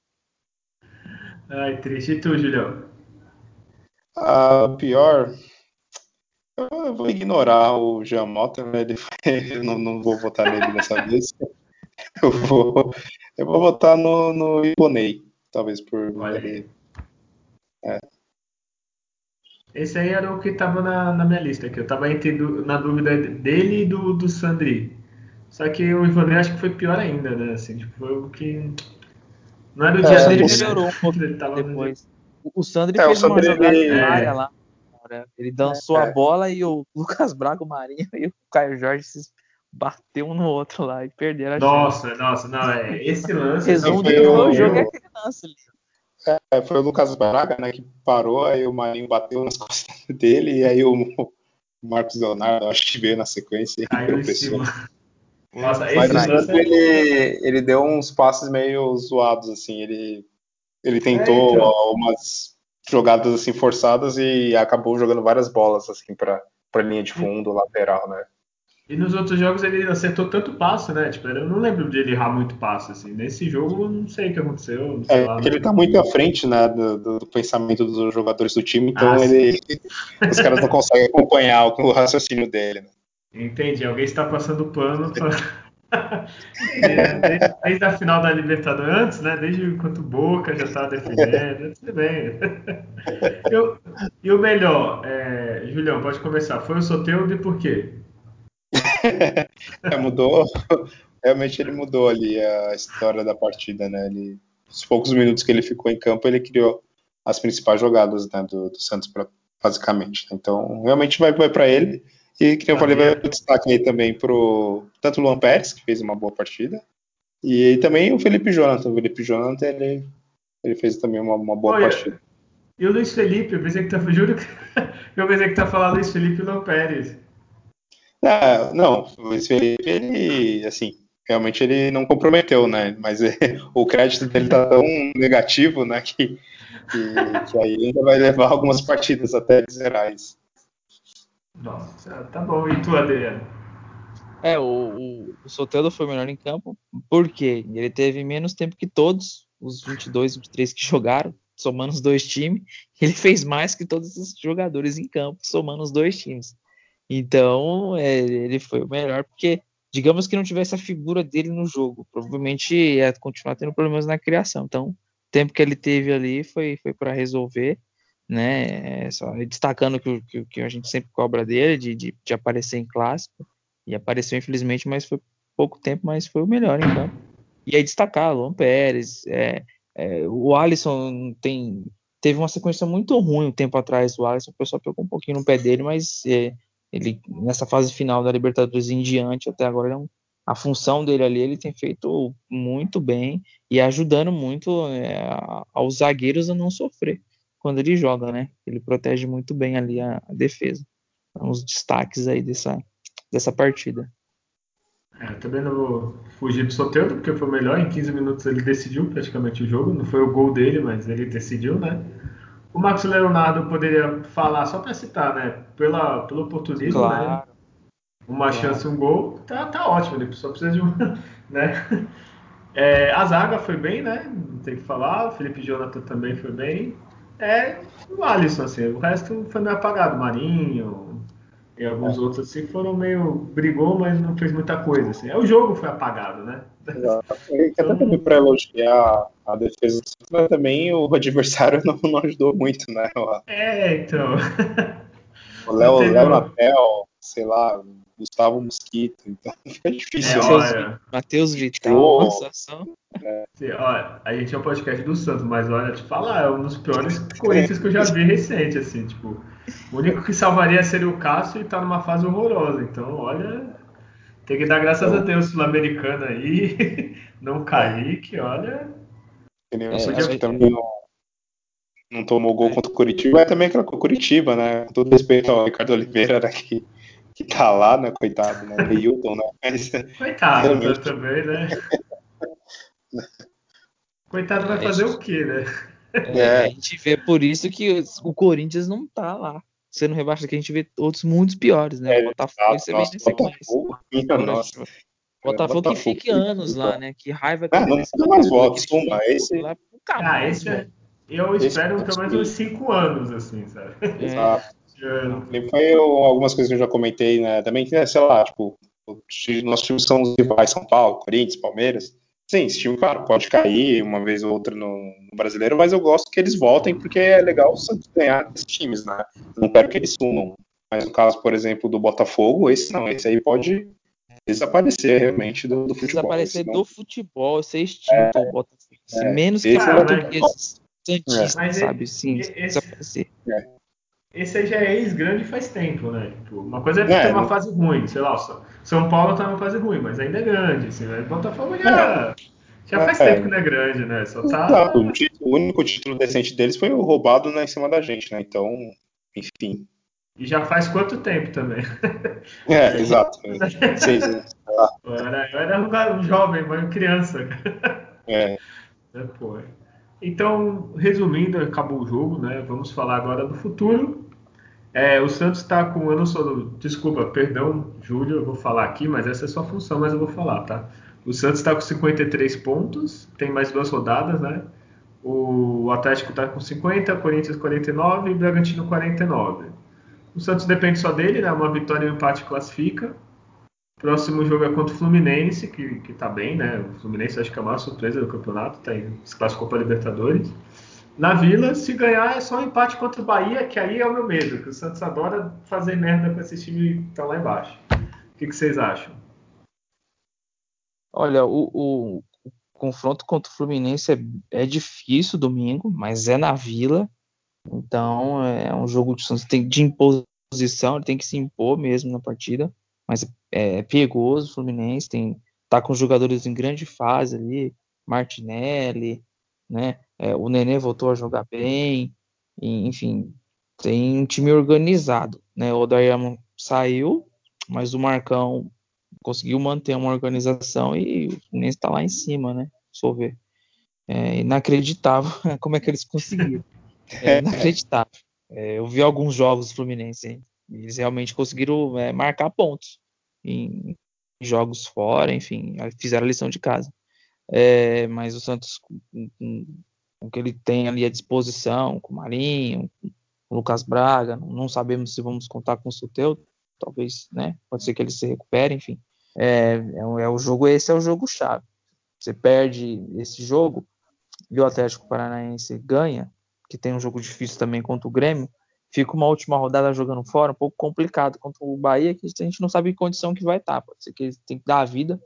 Ai, triste. E tu, Julião?
Ah, pior. Eu vou ignorar o Jean Mota, né? Eu não, não, vou votar nele dessa vez. Eu vou, eu vou votar no, no Ibonei, talvez por ele.
É. Esse aí era o que estava na, na, minha lista, que eu estava na dúvida dele e do, do Sandri. Só que o Ivonei acho que foi pior ainda, né? Assim, tipo, foi o que. Não era o dia
é,
dele.
Ele melhorou um pouco depois. O Sandri é, fez
o
uma jogada
ele...
área lá. Ele dançou é. a bola e o Lucas Braga, o Marinho e o Caio Jorge se bateu um no outro lá e perderam a
Nossa,
chance.
nossa, não, é esse lance.
Resumo do jogo é aquele lance ali.
É, foi o Lucas Braga, né, que parou, aí o Marinho bateu nas costas dele, e aí o Marcos Leonardo, acho que veio na sequência e
Caiu em
tropeçou.
cima. Nossa,
Mas
esse lance. é-
ele, ele deu uns passes meio zoados, assim, ele, ele tentou
É, então.
umas jogadas assim forçadas e acabou jogando várias bolas assim para para linha de fundo, lateral, né?
E nos outros jogos ele acertou tanto passe, né? Tipo, eu não lembro de ele errar muito passe, assim. Nesse jogo, eu não sei o que aconteceu,
É
lá.
que ele tá muito à frente, né, do, do- pensamento dos jogadores do time, então
Ah,
ele, os caras não conseguem acompanhar o, o raciocínio dele. Né?
Entendi, alguém está passando pano pra... Né? desde, desde a final da Libertadores, antes, né? Desde enquanto o Boca já tá defendendo, tudo bem. E o, e o melhor, é, Julião, pode começar. Foi o Soteldo e por quê?
É, mudou, realmente ele mudou ali a história da partida, né? Ele, os poucos minutos que ele ficou em campo, ele criou as principais jogadas né, do, do Santos, pra, basicamente. Então, realmente vai, vai para ele. E, que eu falei, vai o destaque aí também pro tanto o Luan Pérez, que fez uma boa partida, e também o Felipe Jonathan. O Felipe Jonathan, ele, ele fez também uma, uma boa
Olha,
partida.
E o Luiz Felipe, eu pensei que tá. Juro que eu pensei que tá falando Luiz Felipe Lô Pérez.
Ah, não, o Luiz Felipe, ele, assim, realmente ele não comprometeu, né? Mas é, o crédito dele tá tão negativo, né? Que, que, que aí ainda vai levar algumas partidas até ele zerar isso.
Nossa, tá bom. E tu, Adriano?
É, o, o, o Soteldo foi melhor em campo, porque ele teve menos tempo que todos os 22, 23 que jogaram, somando os dois times. Ele fez mais que todos os jogadores em campo, somando os dois times. Então, é, ele foi o melhor, porque, digamos que não tivesse a figura dele no jogo, provavelmente ia continuar tendo problemas na criação. Então, o tempo que ele teve ali foi, foi para resolver, né? É, só destacando que, que, que a gente sempre cobra dele, de, de, de aparecer em clássico, e apareceu infelizmente, mas foi pouco tempo, mas foi o melhor campo. E aí destacar, Luan Pérez, é, é, o Alisson tem, teve uma sequência muito ruim um tempo atrás, o Alisson, o pessoal pegou um pouquinho no pé dele, mas é, ele nessa fase final da Libertadores em diante, até agora, é a função dele ali, ele tem feito muito bem e ajudando muito é, aos zagueiros a não sofrer quando ele joga, né? Ele protege muito bem ali a, a defesa. Então, os destaques aí dessa, dessa partida.
É, eu também não vou fugir do Soteldo, porque foi melhor. Em 15 minutos ele decidiu praticamente o jogo. Não foi o gol dele, mas ele decidiu, né? O Max Leonardo poderia falar, só para citar, né? Pela, pelo oportunismo, né?
Claro.
Uma
Claro.
chance, um gol, tá, tá ótimo. Ele só precisa de um, né? É, a zaga foi bem, né? Não tem o que falar. O Felipe Jonathan também foi bem. É o Alisson, assim. O resto foi meio apagado. Marinho e alguns outros, assim, foram meio. brigou, mas não fez muita coisa, assim. É, o jogo foi apagado, né?
Exato. E até também para elogiar a defesa do Santos, mas também o adversário não, não ajudou muito, né?
É, então.
O Léo, Léo Natel, sei lá, Gustavo Mosquito, então fica
É,
difícil. né?
Matheus,
olha.
Matheus Vital, uma situação.
Sim, olha, a gente é um podcast do Santos, mas olha, te falar, é um dos piores Corinthians que eu já vi recente, assim, tipo, o único que salvaria seria o Cássio e tá numa fase horrorosa, então, olha, tem que dar graças a Deus sul-americano aí, não cair, que olha,
Que nem o
É,
que também não, não tomou gol contra o Curitiba, é também aquela Curitiba, né? Com todo respeito ao Ricardo Oliveira, né, que, que tá lá, né, coitado, né? Hilton, né? Mas,
coitado
Realmente.
também, né? Coitado vai
É,
fazer o quê, né?
É. A gente vê por isso que o Corinthians não tá lá. Sendo rebaixado, que a gente vê outros muitos piores, né?
É,
o Botafogo
exato,
você vê
nossa,
sequência.
Botafogo, minha nossa.
Poxa, Botafogo que
Botafogo,
fique anos lá, né? Que raiva que
Ah,
eu
não dá mais
Botafogo,
votos,
time
esse-
lá,
Ah, esse é, eu
Esse
espero
é
pelo menos uns 5 anos, assim, sabe?
É,
Exato. É. Foi algumas coisas que eu já comentei, né? Também que, sei lá, tipo, nossos times são os rivais São Paulo, Corinthians, Palmeiras. Sim, esse time, claro, pode cair uma vez ou outra no, no, brasileiro, mas eu gosto que eles voltem porque é legal o Santos ganhar esses times, né? Não quero que eles sumam. Mas no caso, por exemplo, do Botafogo, esse não, esse aí pode desaparecer realmente do, do futebol.
Desaparecer do futebol, ser extinto é, o Botafogo. É, menos que o português Santista, é. sabe? Sim, esse, desaparecer.
É. Esse já é ex-grande faz tempo, né? Tipo, uma coisa é, é ter uma fase ruim, sei lá, São Paulo tá numa fase ruim, mas ainda é grande, assim, né? Botafogo já, já faz tempo que não é grande, né? Só tá...
o, título, o único título decente deles foi o roubado né, em cima da gente, né? Então, enfim.
E já faz quanto tempo também?
É, exato. Seis
anos. Eu era, eu era um jovem, uma criança.
É.
é pô. Então, resumindo, acabou o jogo, né? Vamos falar agora do futuro. É, o Santos está com. Eu não sou. Desculpa, perdão, Júlio, eu vou falar aqui, mas essa é sua função, mas eu vou falar, tá? O Santos está com 53 pontos, tem mais duas rodadas, né? O Atlético está com 50, Corinthians 49 e Bragantino 49. O Santos depende só dele, né? Uma vitória e um empate classifica. Próximo jogo é contra o Fluminense, que, que tá bem, né? O Fluminense acho que é a maior surpresa do campeonato, tá em, se classificou para Libertadores. Na Vila, se ganhar é só um empate contra o Bahia, que aí é o meu medo, que o Santos adora fazer merda com esses times que estão lá embaixo. O que, que vocês acham?
Olha, o, o, o, confronto contra o Fluminense é, é difícil domingo, mas é na Vila. Então é um jogo de, de imposição, ele tem que se impor mesmo na partida. Mas é, é perigoso o Fluminense, tem, tá com jogadores em grande fase ali, Martinelli, né? É, o Nenê voltou a jogar bem, e, enfim, tem um time organizado, né? O Dayamo saiu, mas o Marcão conseguiu manter uma organização e o Fluminense está lá em cima, né? Só ver. É inacreditável como é que eles conseguiram. É inacreditável. É, eu vi alguns jogos do Fluminense, hein? eles realmente conseguiram é, marcar pontos em, jogos fora, enfim, fizeram a lição de casa. É, mas o Santos, com, com, com, o que ele tem ali à disposição, com o Marinho, com o Lucas Braga, não, não sabemos se vamos contar com o Soteu, talvez, né? Pode ser que ele se recupere, enfim. É, é, é o jogo, esse é o jogo chave. Você perde esse jogo e o Atlético Paranaense ganha, que tem um jogo difícil também contra o Grêmio, fica uma última rodada jogando fora, um pouco complicado contra o Bahia, que a gente não sabe em condição que vai estar. Pode ser que ele tem que dar a vida,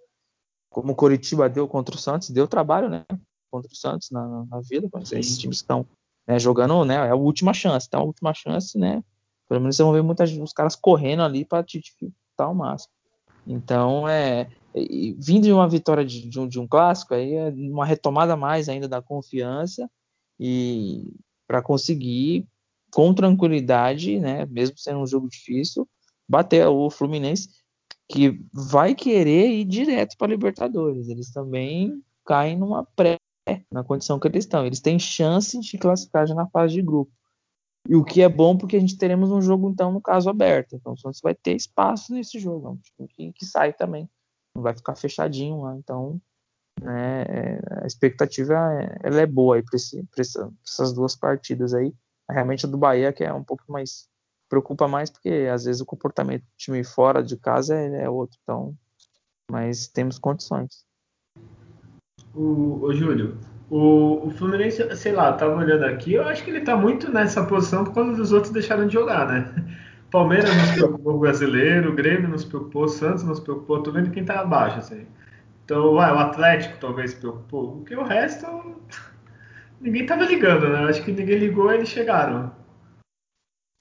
como o Coritiba deu contra o Santos, deu trabalho, né? Contra o Santos na, na vida, esses times estão né, jogando, né? É a última chance, então a última chance, né? Pelo menos você vão ver muitas os caras correndo ali para te dificultar o máximo. Então, é, vindo de uma vitória de, de, um, de um clássico, aí é uma retomada mais ainda da confiança e para conseguir com tranquilidade, né, mesmo sendo um jogo difícil, bater o Fluminense que vai querer ir direto para Libertadores. Eles também caem numa pré na condição que eles estão. Eles têm chance de classificar já na fase de grupo. E o que é bom porque a gente teremos um jogo então no caso aberto. Então o Santos vai ter espaço nesse jogo, é um time que, que sai também. Não vai ficar fechadinho lá. Então né, é, a expectativa é, ela é boa para essas duas partidas aí. Realmente a do Bahia que é um pouco mais preocupa mais porque às vezes o comportamento do time fora de casa é, é outro. Então, mas temos condições.
O, o Júlio, o, o, Fluminense, sei lá, tava olhando aqui, eu acho que ele tá muito nessa posição por causa dos outros deixaram de jogar, né? Palmeiras não se preocupou o brasileiro, o Grêmio não se preocupou, o Santos não se preocupou, tô vendo quem tá abaixo, assim. Então, vai, o Atlético talvez preocupou, porque o resto ninguém tava ligando, né? Acho que ninguém ligou e eles chegaram.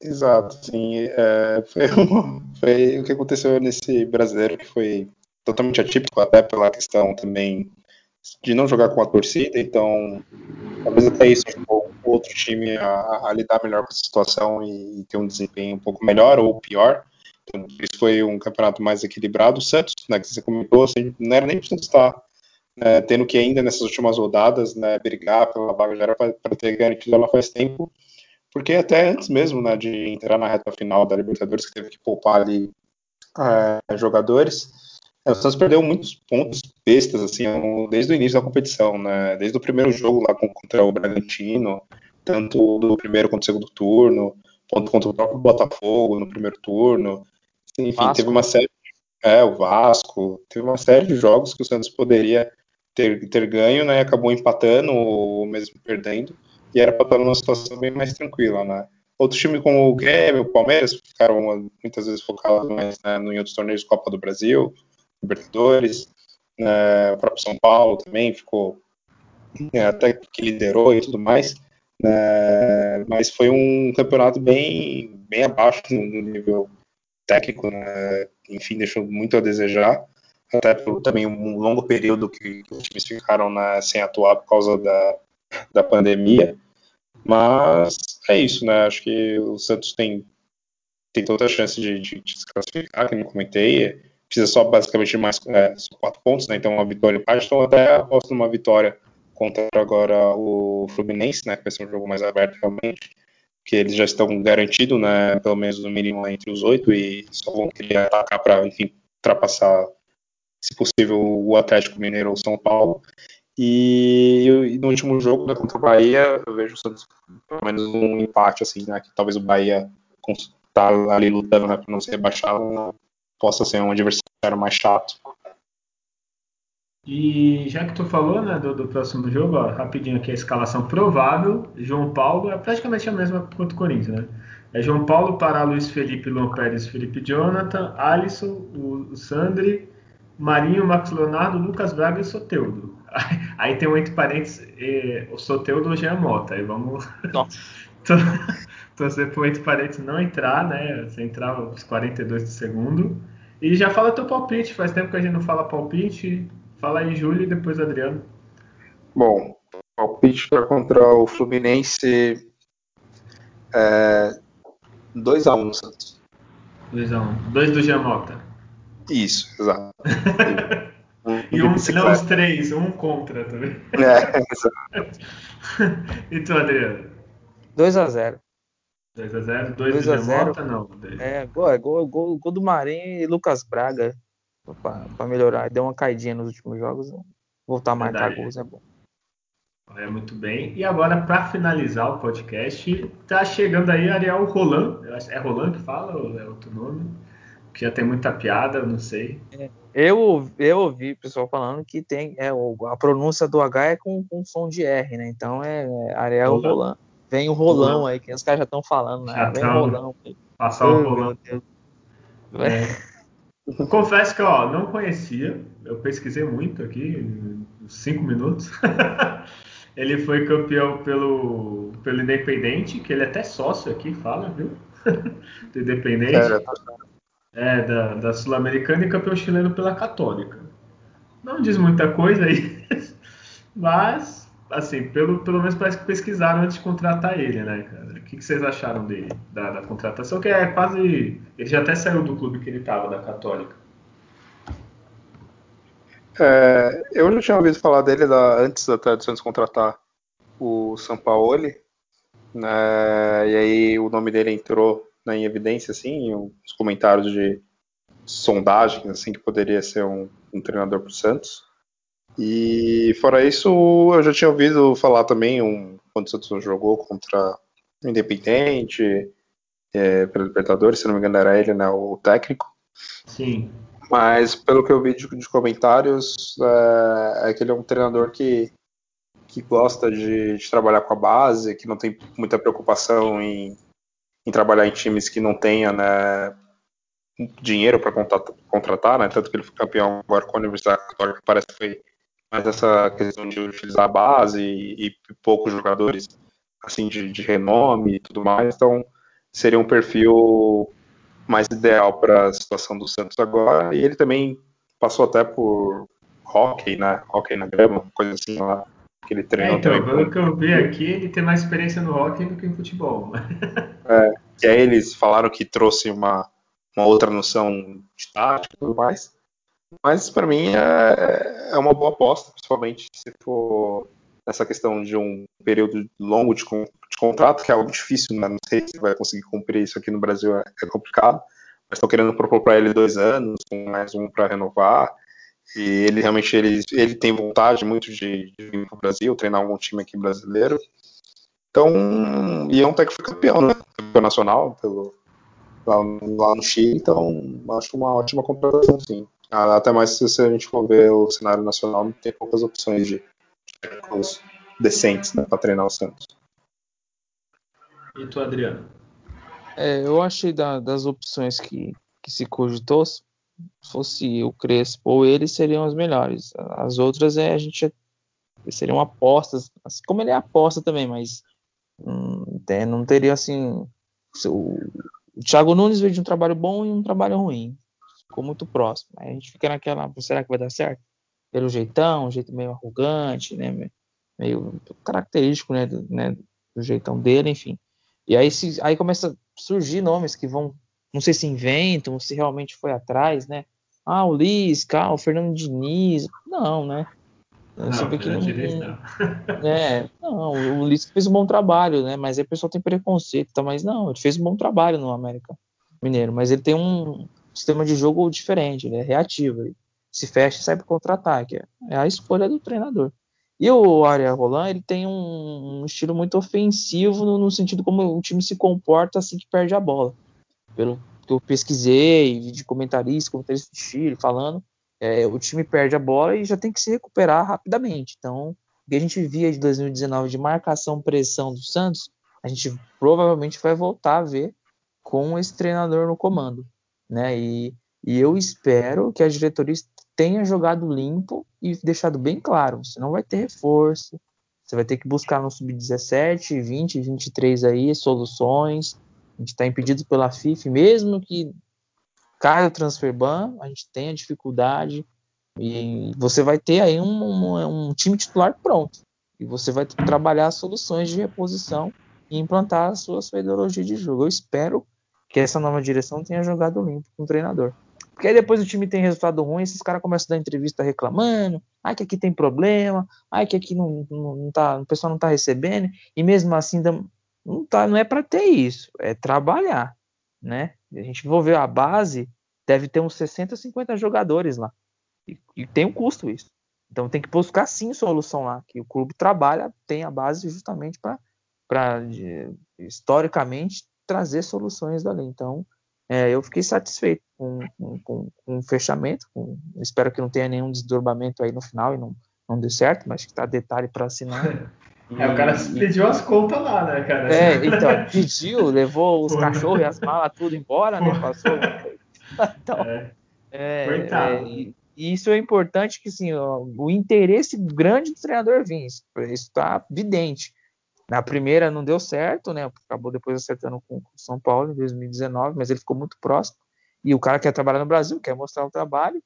Exato, sim. É, foi, foi, o que aconteceu nesse brasileiro que foi totalmente atípico, até pela questão também de não jogar com a torcida, então talvez até isso ajudou o outro time a, a, lidar melhor com a situação e, e ter um desempenho um pouco melhor ou pior. Isso foi um campeonato mais equilibrado. O Santos, né, que você comentou, assim, não era nem para estar né, tendo que ainda nessas últimas rodadas né, brigar pela vaga, já era para ter garantido ela faz tempo, porque até antes mesmo né, de entrar na reta final da Libertadores, que teve que poupar ali é, jogadores, é, o Santos perdeu muitos pontos bestas, assim, desde o início da competição, né? Desde o primeiro jogo lá contra o Bragantino, tanto do primeiro quanto do segundo turno. ponto contra o próprio Botafogo no primeiro turno. Enfim, Vasco. teve uma série. É, o Vasco. Teve uma série de jogos que o Santos poderia ter, ter ganho, né? Acabou empatando ou mesmo perdendo. E era para estar numa situação bem mais tranquila, né? Outro time como o Grêmio, o Palmeiras, ficaram muitas vezes focados mais né, em outros torneios, Copa do Brasil, Libertadores. Né, o próprio São Paulo também ficou né, até que liderou e tudo mais. Né, mas foi um campeonato bem, bem abaixo no nível técnico, né, enfim, deixou muito a desejar. Até por também um longo período que, que os times ficaram né, sem atuar por causa da, da pandemia. Mas é isso, né? Acho que o Santos tem, tem toda a chance de, de, de se classificar, como eu comentei. Precisa só basicamente de mais é, quatro pontos, né? Então uma vitória em Então até aposto numa vitória contra agora o Fluminense, né? Que vai ser um jogo mais aberto realmente. Que eles já estão garantidos, né? Pelo menos no mínimo entre os oito e só vão querer atacar para, enfim, ultrapassar, se possível, o Atlético Mineiro ou São Paulo. E, e, no último jogo né, contra o Bahia, eu vejo Santos pelo menos um empate, assim, né? Que talvez o Bahia tá ali lutando né, para não ser rebaixado, possa ser um adversário mais chato.
E já que tu falou né, do, do próximo jogo, ó, rapidinho aqui a escalação provável. João Paulo é praticamente a mesma quanto o Corinthians, né? É João Paulo para Luiz Felipe, Luan Pérez, Felipe Jonathan, Alisson, o, o Sandri, Marinho, Marcos Leonardo, Lucas Braga e Soteudo. Aí tem um entre parênteses, eh, o Soteudo ou Jean Mota. Aí vamos torcer para o entre parênteses não entrar, né? Se entrar os 42 do segundo. E já fala teu palpite, faz tempo que a gente não fala palpite. Fala aí, Júlio, e depois Adriano.
Bom, palpite para contra o Fluminense é 2x1 um, Santos.
2x1. 2 do Jamota.
Isso, exato.
e um, não, os três, um contra também. É, exato. e tu, Adriano?
2x0.
2x0, 2 do Jamota, não?
É, gol, é gol, gol, gol do Marinho e Lucas Braga para melhorar. Deu uma caidinha nos últimos jogos. Voltar a marcar gols é bom.
É muito bem. E agora, para finalizar o podcast, tá chegando aí Ariel Roland. É Roland que fala ou é outro nome? Que já tem muita piada, não sei.
É, eu, eu ouvi o pessoal falando que tem é, a pronúncia do H é com, com som de R, né? Então é, é Ariel Roland. Roland. Vem o rolão Roland. aí, que os caras já estão falando, né? Já Vem o rolão.
Passar o rolão. É. Confesso que ó, não conhecia, eu pesquisei muito aqui, cinco minutos. ele foi campeão pelo, pelo Independente, que ele é até sócio aqui, fala, viu? Do Independente. É, da, da Sul-Americana e campeão chileno pela Católica. Não diz muita coisa aí, mas assim, pelo, pelo menos parece que pesquisaram antes de contratar ele, né, cara? Que, que vocês acharam dele, da, da, contratação? Que é quase. Ele já até saiu do clube que ele estava, da Católica.
É, eu já tinha ouvido falar dele da, antes do Santos contratar o Sampaoli, né, e aí o nome dele entrou né, em evidência, assim, os comentários de sondagens, assim, que poderia ser um, um treinador para o Santos. E fora isso, eu já tinha ouvido falar também um, quando o Santos jogou contra Independente, é, pelo Libertadores, se não me engano era ele, né, o técnico.
Sim.
Mas pelo que eu vi de, de comentários, é, é, que ele é um treinador que, que gosta de, de, trabalhar com a base, que não tem muita preocupação em, em trabalhar em times que não tenha né, dinheiro para contratar, né, tanto que ele foi campeão agora com a Universidade Católica, parece que foi mas essa questão de utilizar a base e, e poucos jogadores assim de, de, renome e tudo mais, então seria um perfil mais ideal para a situação do Santos agora. E ele também passou até por hockey, né? Hockey na grama, coisa assim lá que ele treinou.
É, então, pelo que eu vi aqui, ele tem mais experiência no hockey do que no futebol.
é, e aí eles falaram que trouxe uma, uma outra noção de tática e tudo mais. Mas para mim é, é uma boa aposta, principalmente se for nessa questão de um período longo de, de contrato, que é algo difícil, né? não sei se vai conseguir cumprir isso aqui no Brasil, é, é complicado. Mas estou querendo propor para ele dois anos, com mais um para renovar. E ele realmente ele, ele tem vontade muito de, de vir para o Brasil, treinar algum time aqui brasileiro. Então, e é um técnico campeão, né? Campeão nacional pelo, lá, lá no Chile, então acho uma ótima contratação, sim. Até mais se a gente for ver o cenário nacional, tem poucas opções de técnicos decentes né, para treinar o Santos.
E tu, Adriano?
É, eu achei da, das opções que, que se cogitou, se fosse o Crespo ou ele, seriam as melhores. As outras é a gente seriam apostas, assim como ele é aposta também, mas hum, não teria assim. O, o Thiago Nunes veio de um trabalho bom e um trabalho ruim. Ficou muito próximo. Aí a gente fica naquela, será que vai dar certo? Pelo jeitão, um jeito meio arrogante, né? Meio característico, né? Do, né? do jeitão dele, enfim. E aí, se, aí começa a surgir nomes que vão, não sei se inventam, se realmente foi atrás, né? Ah, o Lisca, ah, o Fernando Diniz. Não, né?
Não, vê que não, não.
É, não, o Lisca fez um bom trabalho, né? Mas aí o pessoal tem preconceito, tá? Mas não, ele fez um bom trabalho no América Mineiro, mas ele tem um sistema de jogo diferente, ele é reativo, ele se fecha e sai para contra-ataque. É a escolha do treinador. E o Aria Roland, ele tem um, um estilo muito ofensivo no, no, sentido como o time se comporta assim que perde a bola. Pelo que eu pesquisei, de comentarista, comentarista de Chile falando, é, o time perde a bola e já tem que se recuperar rapidamente. Então, o que a gente via de 2019 de marcação, pressão do Santos, a gente provavelmente vai voltar a ver com esse treinador no comando, né? E, e eu espero que a diretoria tenha jogado limpo e deixado bem claro, você não vai ter reforço, você vai ter que buscar no sub-17, 20, 23 aí soluções. A gente está impedido pela FIFA, mesmo que caia o transfer ban, a gente tenha dificuldade e você vai ter aí um, um, um time titular pronto. E você vai trabalhar soluções de reposição e implantar a sua, sua ideologia de jogo. Eu espero que essa nova direção tenha jogado limpo com o treinador. Porque aí depois o time tem resultado ruim, esses caras começam a dar entrevista reclamando, ai que aqui tem problema, ai que aqui não, não, não tá, o pessoal não tá recebendo, e mesmo assim não, tá, não é para ter isso, é trabalhar, né? A gente ver a base, deve ter uns 60, 50 jogadores lá. E, e tem um custo isso. Então tem que buscar sim solução lá, que o clube trabalha, tem a base justamente para historicamente trazer soluções dali. Então, é, eu fiquei satisfeito com, com, com, com o fechamento. Com, espero que não tenha nenhum desdobramento aí no final e não, não dê certo, mas que tá detalhe para assinar.
E, é, o cara e, pediu as contas lá, né, cara?
É, então, pediu, levou os cachorros e as malas tudo embora, né? Passou. Então, é. É, Coitado. É, e, isso é importante que assim, ó, o interesse grande do treinador vir, isso está evidente. Na primeira não deu certo, né? Acabou depois acertando com o São Paulo em 2019, mas ele ficou muito próximo. E o cara quer trabalhar no Brasil, quer mostrar o trabalho,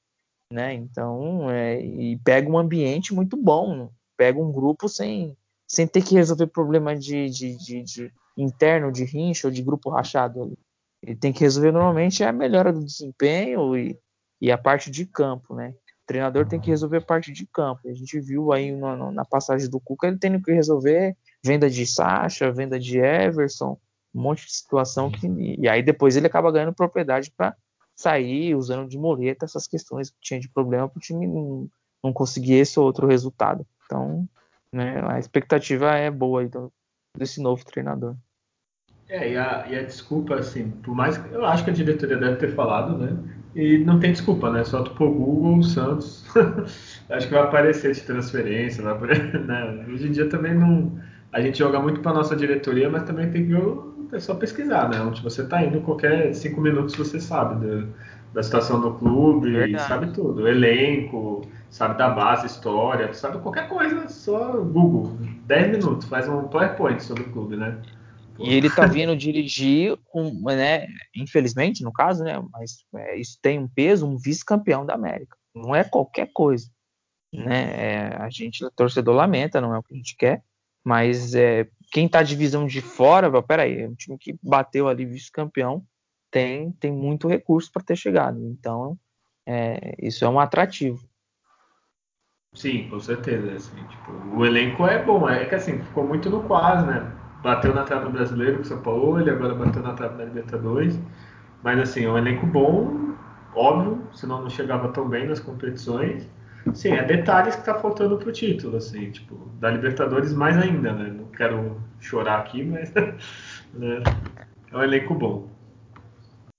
né? Então, é, e pega um ambiente muito bom, pega um grupo sem, sem ter que resolver problema de, de, de, de interno, de rincha ou de grupo rachado. Ele tem que resolver normalmente a melhora do desempenho e, e a parte de campo, né? O treinador tem que resolver a parte de campo. A gente viu aí na, na passagem do Cuca ele tendo que resolver venda de Sacha, venda de Everson, um monte de situação que e aí depois ele acaba ganhando propriedade para sair usando de moleta essas questões que tinha de problema para o time não, não conseguir esse ou outro resultado. Então, né, a expectativa é boa do, desse novo treinador.
É, e a, e a desculpa, assim, por mais que eu acho que a diretoria deve ter falado, né? E não tem desculpa, né? Só tu pôr Google, Santos, acho que vai aparecer de transferência, vai aparecer, né? Hoje em dia também não a gente joga muito para nossa diretoria, mas também tem que é só pesquisar, né? Onde você está indo, qualquer cinco minutos você sabe da, da situação do clube, Verdade. sabe tudo, elenco, sabe da base, história, sabe qualquer coisa, só Google, 10 minutos, faz um PowerPoint sobre o clube, né?
E ele tá vindo dirigir, um, né? Infelizmente, no caso, né? Mas é, isso tem um peso, um vice-campeão da América. Não é qualquer coisa, né? É, a gente, torcedor lamenta, não é o que a gente quer. Mas é, quem está de visão de fora, peraí, é um time que bateu ali vice-campeão, tem, tem muito recurso para ter chegado. Então, é, isso é um atrativo.
Sim, com certeza. Assim, tipo, o elenco é bom, é que assim, ficou muito no quase, né? Bateu na trave do brasileiro com o São Paulo, ele agora bateu na trave da Libertadores. Mas assim, é um elenco bom, óbvio, senão não chegava tão bem nas competições. Sim, é detalhes que tá faltando pro título, assim, tipo, da Libertadores mais ainda, né? Não quero chorar aqui, mas né? é um elenco bom.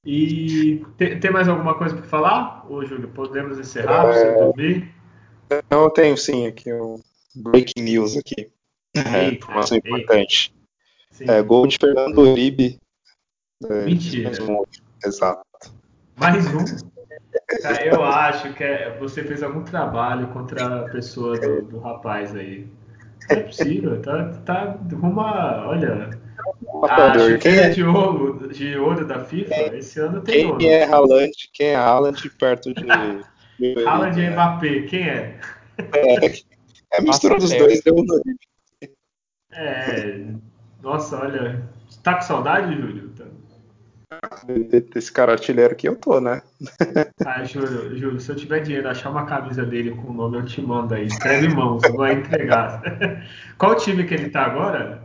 E tem, tem mais alguma coisa para falar, ô Júlio? Podemos encerrar para você dormir?
Eu tenho sim aqui um breaking news aqui. É,
Eita,
informação
eita.
importante. É, gol de Fernando Uribe. É,
Mentira.
mais um. Exato.
Mais um? Eu acho que é- você fez algum trabalho contra a pessoa do, do rapaz aí. Não é possível, tá, tá rumo a, olha, a.
Quem
chuteira
é,
de ouro, de ouro da FIFA, esse ano tem ouro.
quem é Haaland? Quem é Haaland perto de. de
Haaland e? Mbappé, quem é?
É a mistura dos dois deu um.
É, nossa, olha, tá com saudade, Júlio?
Desse cara artilheiro aqui eu tô, né?
Ah, Júlio, Júlio, se eu tiver dinheiro, achar uma camisa dele com o nome, eu te mando aí. Escreve mãos, aí entregar. Qual time que ele tá agora?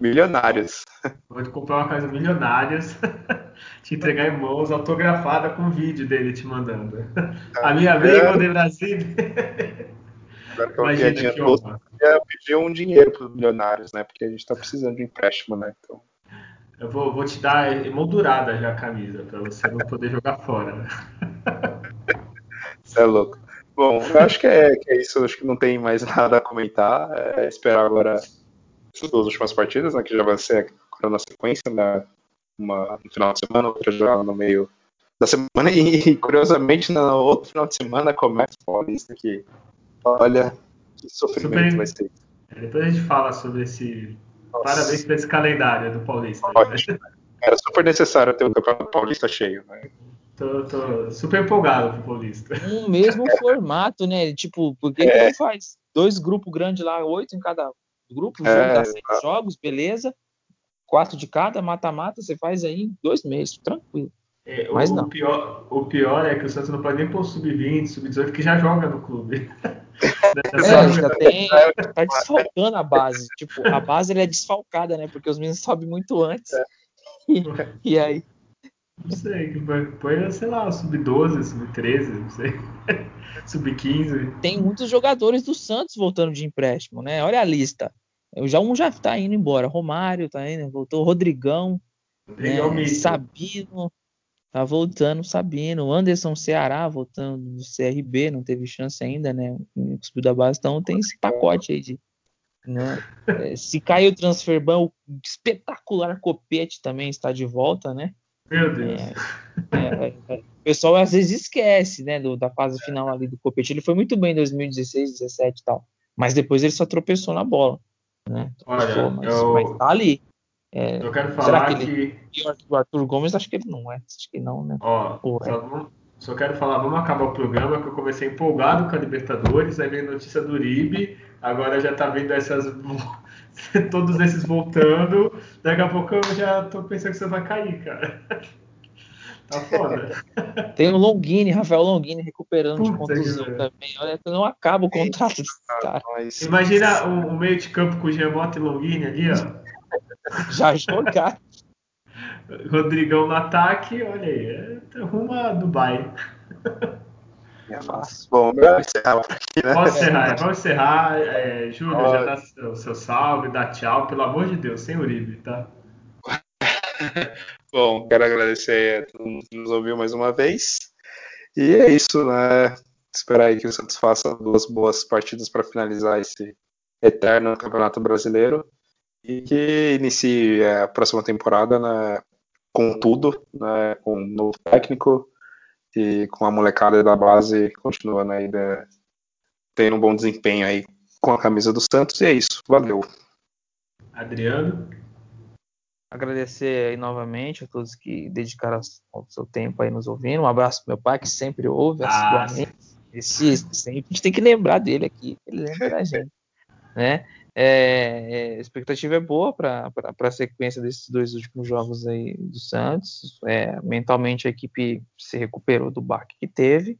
Milionários.
Vou te comprar uma casa milionárias, te entregar em mãos, autografada com vídeo dele te mandando. A minha amiga de Brasil.
Agora que eu
Imagina
Imagina,
que honra.
eu pedi um dinheiro para os milionários, né? Porque a gente tá precisando de empréstimo, né? Então,
Eu vou, vou te dar emoldurada já a camisa, pra você não poder jogar fora. né?
você é louco. Bom, eu acho que é, que é isso. Eu acho que não tem mais nada a comentar. É esperar agora essas duas últimas partidas, né? Que já vai ser na sequência, né? Uma no final de semana, outra já no meio da semana. E, curiosamente, no outro final de semana começa o Paulista que, olha, que sofrimento
Super-
vai ser.
Depois a gente fala sobre esse.
Nossa.
Parabéns por esse calendário do Paulista.
Ótimo. Era super necessário ter o Campeonato Paulista cheio, né?
Tô, tô super empolgado pro Paulista.
Um mesmo formato, né? Tipo, por que, que
É.
não faz dois grupos grandes lá, oito em cada grupo, o
É,
dá seis jogos, beleza? Quatro de cada, mata-mata, você faz aí em dois meses, tranquilo.
É,
Mas
o,
não.
Pior, o pior é que o Santos não pode nem pôr sub-20, sub-18, que já joga no clube.
É, já tem, tá desfalcando a base. Tipo, a base ela é desfalcada, né? Porque os meninos sobem muito antes. E, e aí,
Não sei, põe- sei lá, sub-12, sub-13, não sei. sub-15.
tem muitos jogadores do Santos voltando de empréstimo, né? Olha a lista. Eu já um já tá indo embora. Romário tá indo, voltou. Rodrigão,
Legal
né? Sabino tá voltando, Sabino. Anderson Ceará voltando do CRB, não teve chance ainda, né? O subiu da base, então tem esse pacote aí de. Né? É, se cai o transferban, o espetacular Copete também está de volta, né?
Meu Deus.
É, é, é. O pessoal às vezes esquece, né, do- da fase final ali do Copete. Ele foi muito bem em 2016, 17 e tal, mas depois ele só tropeçou na bola, né?
Olha,
mas,
eu-
mas tá ali. É,
Eu quero
será
falar
que
que.
ele- pior que o Arthur Gomes, acho que ele não é. Acho que não, né?
Ó, só, vamos- só quero falar, vamos acabar o programa, que eu comecei empolgado com a Libertadores, aí veio notícia do Uribe, agora já tá vendo essas. todos esses voltando. Daqui a pouco eu já tô pensando que você vai cair, cara. Tá foda.
Tem o Longini, Rafael Longini recuperando de
Puta que
contusão também. Olha, não acaba o contrato desse cara.
Imagina o, o meio de campo com o Giamotto e Longini ali, ó.
Já jogar.
Rodrigão no ataque, olha aí, é, rumo a Dubai.
é fácil. Bom, melhor encerrar por aqui, né?
Vamos encerrar, vamos encerrar. É, Júlio, já dá seu, seu salve, dá tchau, pelo amor de Deus, sem Uribe, tá?
Bom, quero agradecer a todo mundo que nos ouviu mais uma vez. E é isso, né? Esperar aí que o Santos faça duas boas partidas para finalizar esse eterno Campeonato Brasileiro e que inicie é, a próxima temporada né, com tudo, né, com um novo técnico e com a molecada da base continuando aí né, tendo um bom desempenho aí com a camisa do Santos. E é isso, valeu.
Adriano,
Agradecer aí novamente a todos que dedicaram o seu tempo aí nos ouvindo. Um abraço pro meu pai, que sempre ouve
Ah,
assiduamente. Esse, sempre a gente tem que lembrar dele aqui, ele lembra da gente. Né? É, é, a expectativa é boa para a sequência desses dois últimos jogos aí do Santos. É, mentalmente a equipe se recuperou do baque que teve.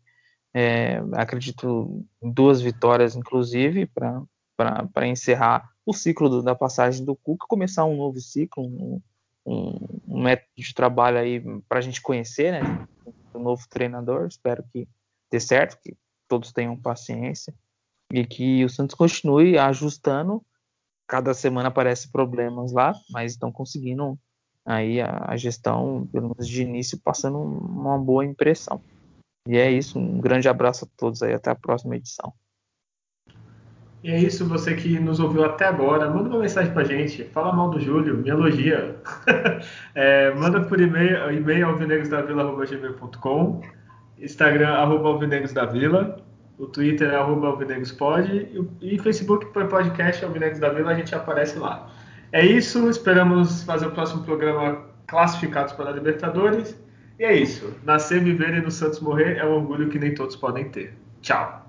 É, acredito duas vitórias, inclusive, para encerrar o ciclo do, da passagem do Cuca, começar um novo ciclo, um, um, um método de trabalho aí para a gente conhecer, né? Um novo treinador. Espero que dê certo, que todos tenham paciência e que o Santos continue ajustando. Cada semana aparecem problemas lá, mas estão conseguindo aí a, a gestão, pelo menos de início, passando uma boa impressão. E é isso, um grande abraço a todos aí, até a próxima edição.
E é isso, você que nos ouviu até agora, manda uma mensagem pra gente, fala mal do Júlio, me elogia. é, manda por e-mail, e-mail alvinegrosdavila.gmail.com, Instagram, arroba alvinegrosdavila, o Twitter é arroba alvinegrospod e, o Facebook por podcast Alvinegros da Vila, a gente aparece lá. É isso, esperamos fazer o próximo programa classificados para a Libertadores. E é isso. Nascer, viver e no Santos morrer é um orgulho que nem todos podem ter. Tchau.